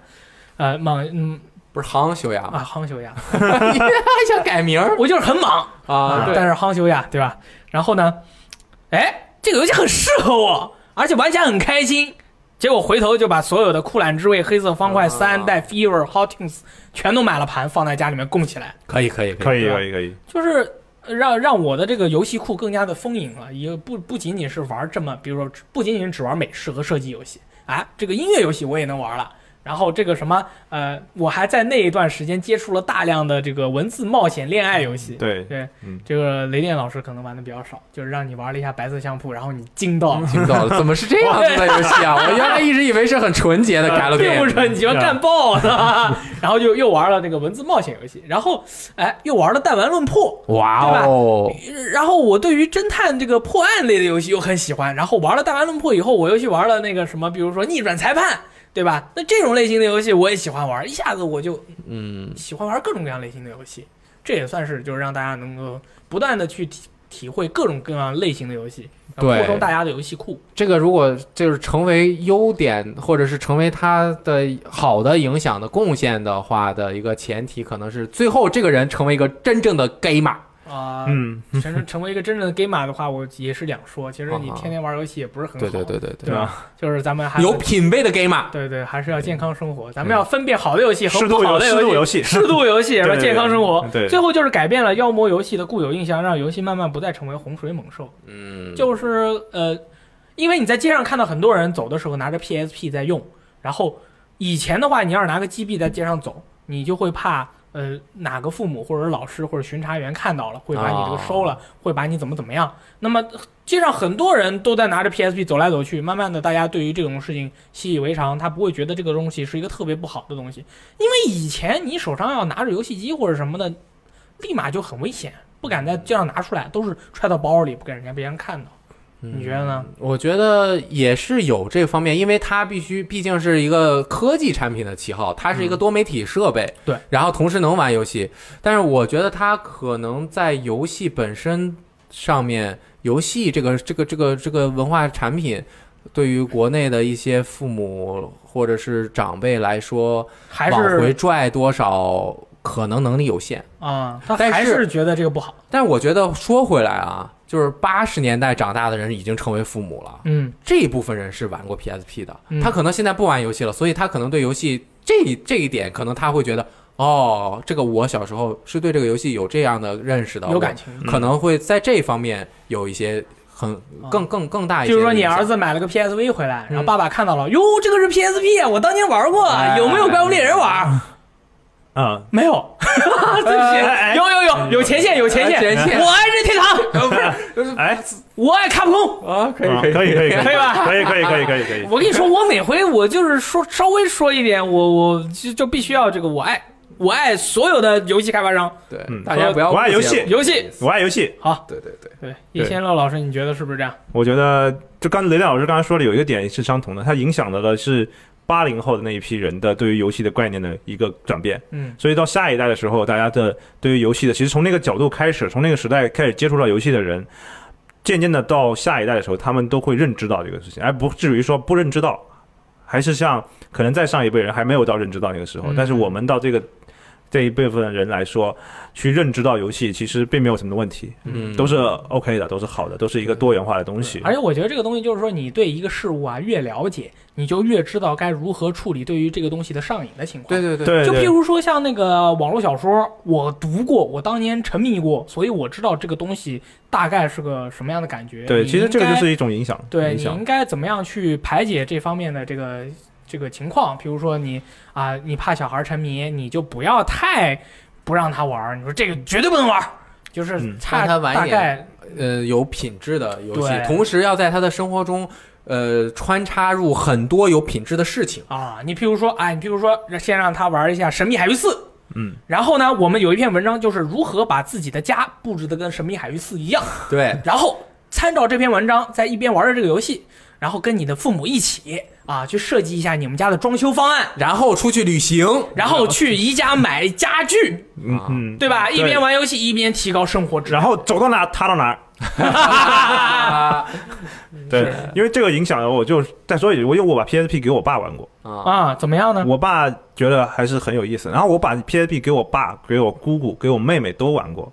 呃莽嗯不是夯修亚啊吗？夯修亚，还想改名我就是很莽，啊？但是夯修亚对吧？然后呢，哎，这个游戏很适合我，而且玩起来很开心。结果回头就把所有的酷懒之味、黑色方块、啊三代、Fever、Hotings 全都买了盘，放在家里面供起来，可以可以可以可以可以，就是让让我的这个游戏库更加的丰盈了。也不不仅仅是玩这么，比如说不仅仅只玩美式和射击游戏，啊，这个音乐游戏我也能玩了。然后这个什么，呃，我还在那一段时间接触了大量的这个文字冒险恋爱游戏。对对，嗯。这个雷电老师可能玩的比较少，就是让你玩了一下白色相扑，然后你惊到了，惊到了，怎么是这样子的游戏啊？我原来一直以为是很纯洁的 galgame，并不纯，你要干爆了，然后就又玩了这个文字冒险游戏，然后哎又玩了弹丸论破，哇哦，然后我对于侦探这个破案类的游戏又很喜欢，然后玩了弹丸论破以后，我又去玩了那个什么，比如说逆转裁判，对吧？那这种类型的游戏我也喜欢玩，一下子我就嗯，喜欢玩各种各样类型的游戏，这也算是就是让大家能够不断的去体体会各种各样类型的游戏，扩充大家的游戏库。这个如果就是成为优点，或者是成为他的好的影响的贡献的话的一个前提，可能是最后这个人成为一个真正的 gamer。啊、嗯，成成成为一个真正的 gamer 的话，我也是两说。其实你啊天天玩游戏也不是很好，对对对对对吧？就是咱们还有品位的 gamer。对对，还是要健康生活。咱们要分辨好的游戏和适度游不好的游戏，适度游戏，适度游戏 是吧？健康生活。对最后就是改变了妖魔游戏的固有印象，让游戏慢慢不再成为洪水猛兽。嗯，就是呃，因为你在街上看到很多人走的时候拿着 PSP 在用，然后以前的话，你要是拿个 GB 在街上走，你就会怕。呃，哪个父母或者老师或者巡查员看到了，会把你这个收了，会把你怎么怎么样？那么街上很多人都在拿着 PSP 走来走去，慢慢的，大家对于这种事情习以为常，他不会觉得这个东西是一个特别不好的东西，因为以前你手上要拿着游戏机或者什么的，立马就很危险，不敢在街上拿出来，都是揣到包里，不给人家别人看到。你觉得呢？我觉得也是有这方面，因为它必须毕竟是一个科技产品的旗号，它是一个多媒体设备，对，然后同时能玩游戏。但是我觉得它可能在游戏本身上面，游戏这个这个这个这个文化产品，对于国内的一些父母或者是长辈来说，还往回拽多少可能能力有限。啊，他但是还是觉得这个不好。但我觉得说回来啊，就是八十年代长大的人已经成为父母了。嗯，这一部分人是玩过 PSP 的，嗯他可能现在不玩游戏了，所以他可能对游戏这这一点，可能他会觉得，哦，这个我小时候是对这个游戏有这样的认识的，有感情。可能会在这方面有一些很更更更大一些就。是说，你儿子买了个 PSV 回来，然后嗯爸爸看到了，哟，这个是 PSP 啊，我当年玩过，哎有没有怪物猎人玩？嗯，没有，对不起，有有有有前线有前线，前线我爱任天堂，不是，哎，我爱卡普空。啊，可以可以可以可以。可以吧？可以可以可以可以可以。我跟你说，我每回我就是说稍微说一点，我我就就必须要这个我爱我爱所有的游戏开发商。对嗯，大家不要我爱游戏。游戏。我爱游戏，好，对对对，对叶先乐老师，你觉得是不是这样？我觉得就刚雷亮老师刚才说的有一个点是相同的，它影响了的是八零后的那一批人的对于游戏的概念的一个转变。嗯所以到下一代的时候，大家的对于游戏的，其实从那个角度开始，从那个时代开始接触到游戏的人，渐渐的到下一代的时候，他们都会认知到这个事情，而不至于说不认知到，还是像可能在上一辈人还没有到认知到那个时候，嗯但是我们到这个这一部分人来说，去认知到游戏其实并没有什么问题，嗯，都是 OK 的，都是好的，都是一个多元化的东西。而且我觉得这个东西就是说，你对一个事物啊越了解，你就越知道该如何处理对于这个东西的上瘾的情况。对对对，对，就譬如说像那个网络小说，我读过，我当年沉迷过，所以我知道这个东西大概是个什么样的感觉。对，其实这个就是一种，影响对你应。该怎么样去排解这方面的这个这个情况？比如说你啊、你怕小孩沉迷，你就不要太不让他玩儿。你说这个绝对不能玩儿，就是让他玩一点大概呃有品质的游戏，同时要在他的生活中，呃，穿插入很多有品质的事情。啊，你譬如说，哎，你譬如说先让他玩一下《神秘海域四》。嗯，然后呢，我们有一篇文章，就是如何把自己的家布置的跟《神秘海域四》一样。对，然后参照这篇文章，在一边玩着这个游戏，然后跟你的父母一起啊，去设计一下你们家的装修方案，然后出去旅行，然后去宜家买家具，啊嗯。嗯，对吧？一边玩游戏一边提高生活质量。然后走到哪塌到哪 对，因为这个影响了我就再说一句，我因为我把 PSP 给我爸玩过，啊，啊，怎么样呢？我爸觉得还是很有意思。然后我把 PSP 给我爸、给我姑姑、给我妹妹都玩过，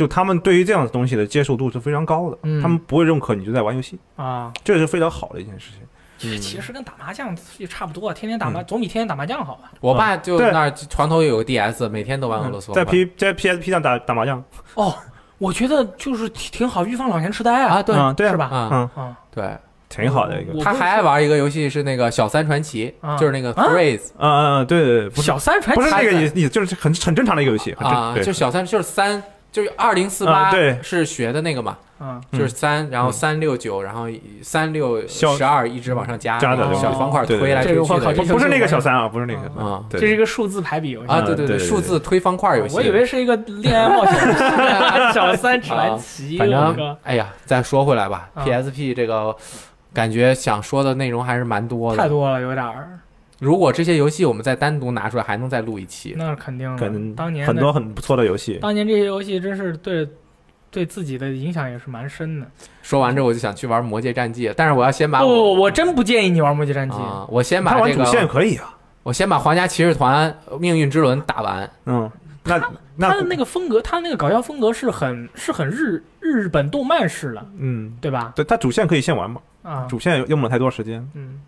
就他们对于这样的东西的接受度是非常高的，嗯他们不会认可你就在玩游戏，啊，这是非常好的一件事情。嗯其实跟打麻将也差不多，天天打麻总比天天打麻将好吧？我爸就对那儿床头有个 DS，每天都玩俄罗斯在 P 在 PSP 上打打麻将，哦，我觉得就是挺挺好，预防老年痴呆啊，啊，对嗯对啊是吧？嗯，嗯，啊，对，挺好的一个。他还爱玩一个游戏是那个小三传奇啊，就是那个啊 Phrase 嗯嗯嗯，对对对，小三传奇不是那个他意思，意思就是很很正常的一个游戏，啊，就小三就是三，就是二零四八是学的那个嘛，嗯，嗯就是三，然后三六九，然后三六小十二一直往上加，加的小方块推来推去的不不是那个小三啊，不是那个啊对。这是一个数字排比游戏。啊，对对，对数字推方块游戏，我以为是一个恋爱冒险 小三传奇，反正哎呀，再说回来吧啊，PSP 这个感觉想说的内容还是蛮多的，太多了，有点儿，如果这些游戏我们再单独拿出来，还能再录一期。那是肯定的。当年很多很不错的游戏。当年这些游戏真是对对自己的影响也是蛮深的。说完之后，我就想去玩《魔界战记》，但是我要先把不，我我真不建议你玩《魔界战记》啊，我先把这玩主线个，可以啊，我先把皇家骑士团命运之轮打完。嗯，那他那的那个风格，他那个搞笑风格是很是很日日本动漫式的，嗯，对吧？对，他主线可以先玩嘛，啊，主线用不了太多时间，嗯，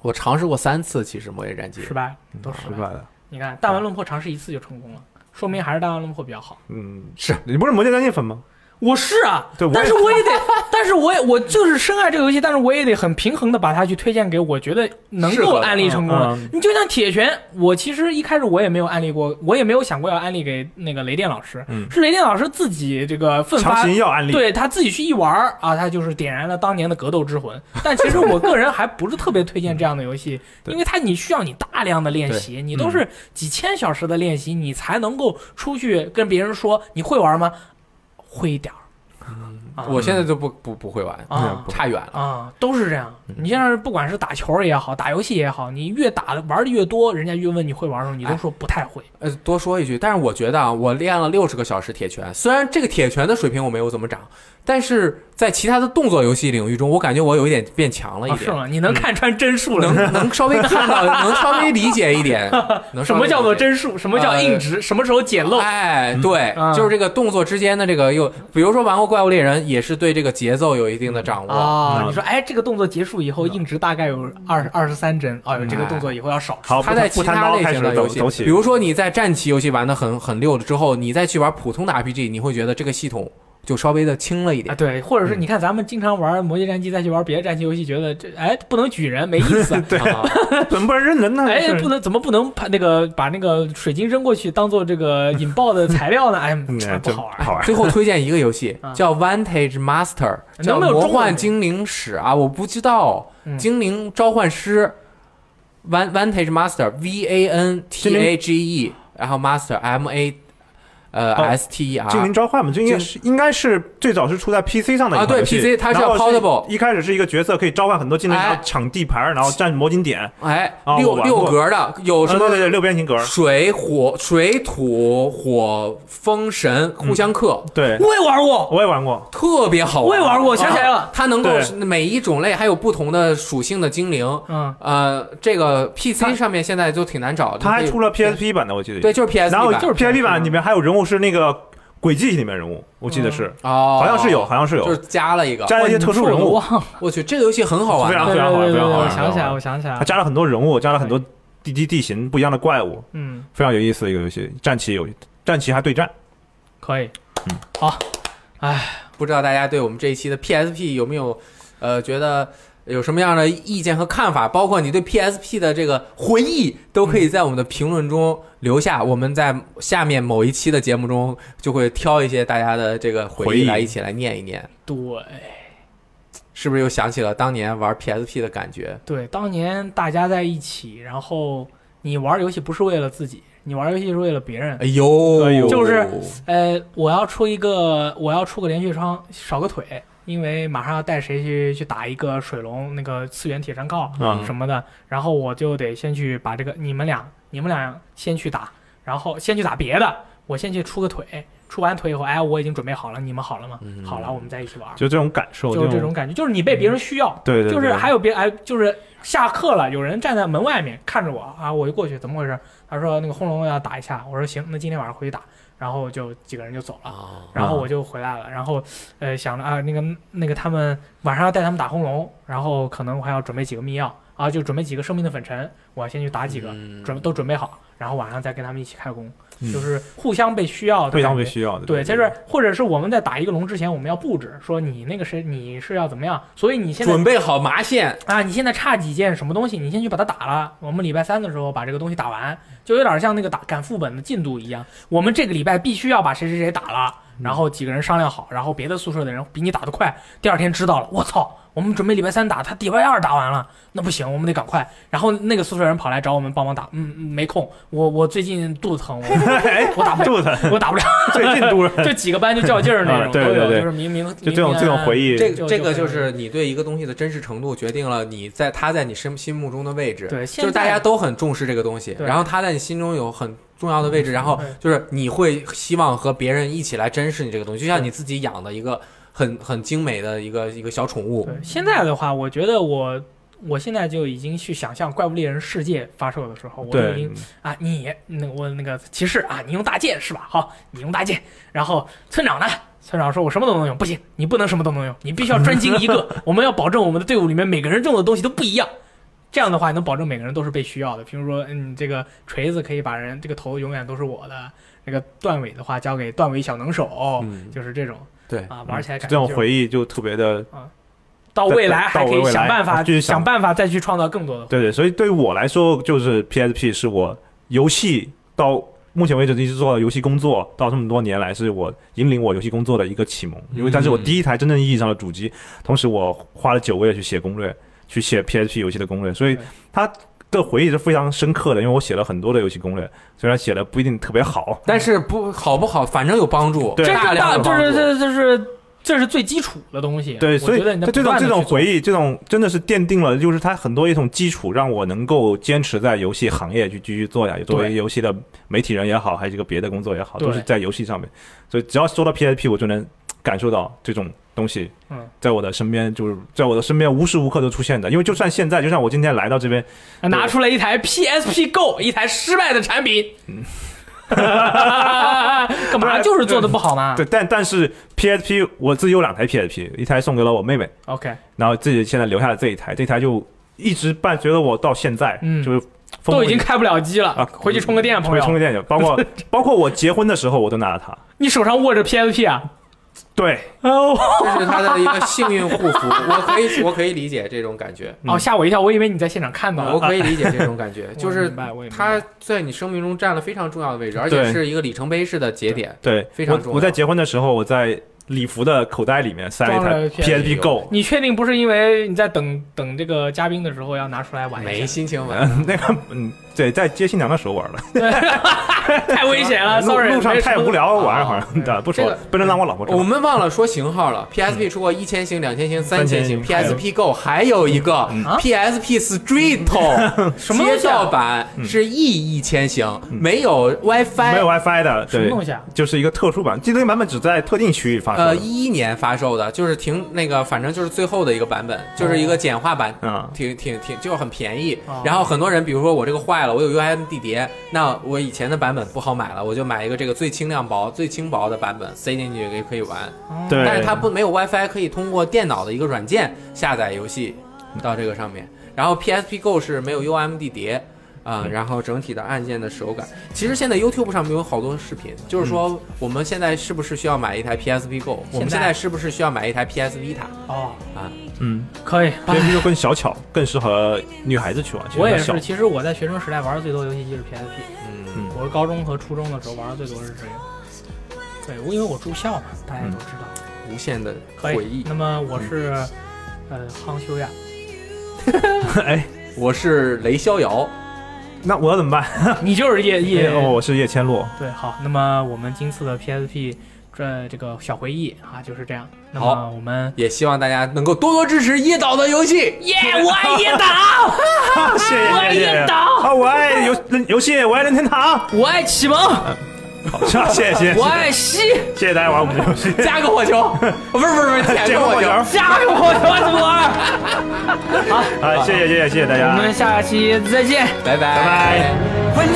我尝试过三次，其实《魔界战记失》败都失败。失败了。你看弹丸论破尝试一次就成功了，说明还是弹丸论破比较好。嗯，是你不是魔界战记粉吗？我是啊，对但是我也得，但是我也我就是深爱这个游戏，但是我也得很平衡的把它去推荐给我觉得能够安利成功的。嗯你就像铁拳，我其实一开始我也没有安利过，我也没有想过要安利给那个雷电老师，嗯是雷电老师自己这个奋发要安利，对他自己去一玩儿啊，他就是点燃了当年的格斗之魂。但其实我个人还不是特别推荐这样的游戏，因为它你需要你大量的练习，你都是几千小时的练习，你才能够出去跟别人说你会玩吗？会一点儿。嗯我现在都不不不会玩，啊差远了。啊，都是这样。你像是不管是打球也好，打游戏也好，你越打的玩的越多，人家越问你会玩的时候，你都说不太会。呃，多说一句，但是我觉得啊，我练了六十个小时铁拳，虽然这个铁拳的水平我没有怎么涨，但是在其他的动作游戏领域中，我感觉我有一点变强了一啊，是点，吗？你能看穿帧数了？能能稍微看到，能稍微理解一点，能什么叫做帧数？什么叫硬直？什么时候捡漏？哎，对，嗯就是这个动作之间的这个又，比如说玩过怪物猎人，也是对这个节奏有一定的掌握。啊，嗯你说，哎，这个动作结束以后，硬直大概有二二十三帧，哦，这个动作以后要少。好，它在其他类型的游戏比如说你在战棋游戏玩的很很溜了之后，你再去玩普通的 RPG，你会觉得这个系统就稍微的轻了一啊，点。对，或者是嗯你看咱们经常玩《魔界战机》，再去玩别的战棋游戏，觉得这哎不能举人，没意思。对啊 怎么不能扔人呢？哎，不能怎么不能把那个把那个水晶扔过去当做这个引爆的材料呢？哎，嗯不好玩。好玩。最后推荐一个游戏啊叫 Vantage Master，能叫魔幻精灵使啊，我不知道嗯精灵召唤师。Van Vantage Master V A N T A G E，然后 Master M A 呃哦 S T E R，精灵召唤嘛，这应该是应该是最早是出在 PC 上的一啊对款游戏。PC 它是然后 Portable 一开始是一个角色可以召唤很多精灵，哎然后抢地盘，然后占魔晶点，哎六六格的有什么啊对对对，六边形格，水火水土火风神互相克，对，我也玩过，我也玩过，特别好玩。我也玩过，想起来了。啊它能够每一种类还有不同的属性的精灵。嗯，呃，这个 PC 上面现在就挺难找它还出了 PSP 版的，我记得。对，就是 PSP 然后版就是 PSP 版。里面还有人物是那个轨迹里面人物，我记得是，哦，好像是有，好像是有，就是加了一个。加了一些特殊人物，我去，这个游戏很好玩啊。非常非常好非常好玩想起来，我想起来了。它加了很多人物，加了很多地地地形不一样的怪物，嗯，非常有意思的一个游戏。战棋有战棋还对战，可以。嗯，好。哎，不知道大家对我们这一期的 PSP 有没有呃觉得有什么样的意见和看法？包括你对 PSP 的这个回忆，都可以在我们的评论中留下。我们在下面某一期的节目中就会挑一些大家的这个回回忆忆来一起来念一念。对是不是又想起了当年玩 PSP 的感觉？对，当年大家在一起，然后你玩游戏不是为了自己，你玩游戏是为了别人哎。呦，哎呦就是呃，我要出一个，我要出个连续窗，少个腿，因为马上要带谁去去打一个水龙那个次元铁山靠嗯什么的，然后我就得先去把这个你们俩，你们俩先去打，然后先去打别的，我先去出个腿，出完腿以后，哎，我已经准备好了，你们好了吗？嗯。好了，我们再一起玩，就这种感受，就是这种感觉，就是你被别人需要，对对，就是还有别哎，就是下课了，有人站在门外面看着我啊，我就过去，怎么回事？他说那个轰龙要打一下，我说行，那今天晚上回去打，然后就几个人就走了。啊，然后我就回来了，然后，呃，想着啊，那个那个他们晚上要带他们打轰龙，然后可能我还要准备几个密钥啊，就准备几个生命的粉尘，我要先去打几个，嗯。准都准备好，然后晚上再跟他们一起开工，嗯就是互相被需要的互相被需要的，对，就是或者是我们在打一个龙之前，我们要布置，说你那个谁你是要怎么样，所以你现在准备好麻线，啊，你现在差几件什么东西，你先去把它打了。我们礼拜三的时候把这个东西打完，就有点像那个打赶副本的进度一样。我们这个礼拜必须要把谁谁谁打了，然后几个人商量好，然后别的宿舍的人比你打得快，第二天知道了，我操，我们准备礼拜三打，他礼拜二打完了，那不行，我们得赶快。然后那个宿舍人跑来找我们帮忙打，嗯，嗯没空，我我最近 肚子疼，我打不了，肚子我打不了，最近肚子，就几个班就较劲儿那啊种，都有，对对。对就是明明就这种这种回忆，这就这个就就是你对一个东西的真实程度，决定了你在他在你心心目中的位置。对，就是大家都很重视这个东西，然后他在你心中有很重要的位置，然后就是你会希望和别人一起来珍视你这个东西，就像你自己养的一个很很精美的一个一个小宠物对，现在的话，我觉得我我现在就已经去想象《怪物猎人世界》发售的时候，我都已经，啊，你那我那个骑士啊，你用大剑是吧？好，你用大剑，然后村长呢？村长说：“我什么都能用，不行，你不能什么都能用，你必须要专精一个。我们要保证我们的队伍里面每个人用的东西都不一样，这样的话能保证每个人都是被需要的。比如说，嗯，这个锤子可以把人这个头永远都是我的，那个断尾的话交给断尾小能手，嗯，就是这种对，啊，玩起来感这种回忆就特别的，到未来还可以想办法继续想想办法再去创造更多的。对对，所以对于我来说，就是 PSP 是我游戏到目前为止一直做游戏工作，到这么多年来是我引领我游戏工作的一个启蒙，因为它是我第一台真正意义上的主机，同时我花了九个月去写攻略，去写 PSP 游戏的攻略，所以对。它的回忆是非常深刻的，因为我写了很多的游戏攻略，虽然写的不一定特别好，但是不好不好，反正有帮助，对大量的就是这。这就是这是最基础的东西。对，所以这种这种回忆，这种真的是奠定了，就是它很多一种基础，让我能够坚持在游戏行业去继续做下去。作为游戏的媒体人也好，还是一个别的工作也好，都是在游戏上面。所以只要说到 PSP，我就能感受到这种东西嗯，在我的身边，就是在我的身边无时无刻都出现的。因为就算现在，就像我今天来到这边，拿出了一台 PSP Go，一台失败的产品。嗯 干嘛？就是做的不好嘛。对，但但是 PSP 我自己有两台 PSP，一台送给了我妹妹，OK，然后自己现在留下了这一台，这台就一直伴随着我到现在，嗯就是都已经开不了机了啊，回去充个电，朋友。回充个电去，包括包括我结婚的时候我都拿了它。你手上握着 PSP 啊？对，哦，这是他的一个幸运护符，我可以我可以理解这种感觉，哦，吓我一跳，我以为你在现场看到了。我可以理解这种感觉，就是我明白我也明白它在你生命中占了非常重要的位置，而且是一个里程碑式的节点。对，非常重要我我在结婚的时候，我在礼服的口袋里面塞了一台 PSP Go，你确定不是因为你在等等这个嘉宾的时候要拿出来玩一没？心情玩，嗯，那个嗯，对，在接新娘的时候玩的，太危险了 路，sorry，路上太无聊，玩一会儿对，对，不说这个不能让我老婆知道。我们忘了说型号了，PSP 出过一千型、两千型、三千型，PSP Go 还有一个啊？PSP Street 街道版是 E 一千型，没有 WiFi，没有 WiFi 的，什么东，西啊？就是一个特殊版，这个版本只在特定区域发售呃，的。一一年发售的，就是挺那个，反正就是最后的一个版本，就是一个简化版，嗯，挺挺挺就很便宜。哦。然后很多人，比如说我这个坏了，我有 UMD 碟，那我以前的版本不好买了，我就买一个这个最轻量薄、最轻薄的版本，塞进去也可以玩。对，但是它不没有 WiFi，可以通过电脑的一个软件下载游戏到这个上面。然后 PSP Go 是没有 UMD 碟。啊、然后整体的按键的手感，其实现在 YouTube 上面有好多视频，就是说我们现在是不是需要买一台 PSP Go？我们现在是不是需要买一台 PS Vita？哦，啊，嗯可以。，PSP 就更小巧，更适合女孩子去玩。我也是，其实我在学生时代玩的最多游戏机是 PSP，嗯，嗯我是高中和初中的时候玩的最多是这个。对，我因为我住校嘛，大家都知道。无限的回忆。。那么我是，呃，康修亚，哎，我是雷逍遥，那我要怎么办？你就是叶叶哦，我是叶千洛。对，好，那么我们今次的 PSP 这这个小回忆啊就是这样。那么好我们也希望大家能够多多支持叶导的游戏。耶，我爱叶导，谢谢我爱叶导，啊，我爱游游戏，我爱任天堂。我爱启蒙，好？谢谢谢谢 我爱西，谢谢大家玩我们的游戏。加个火球，不是不是不是，加个火球这个火球。加个火球怎么玩？好，谢谢谢谢谢谢大家我家，们下期再见。拜拜拜拜。When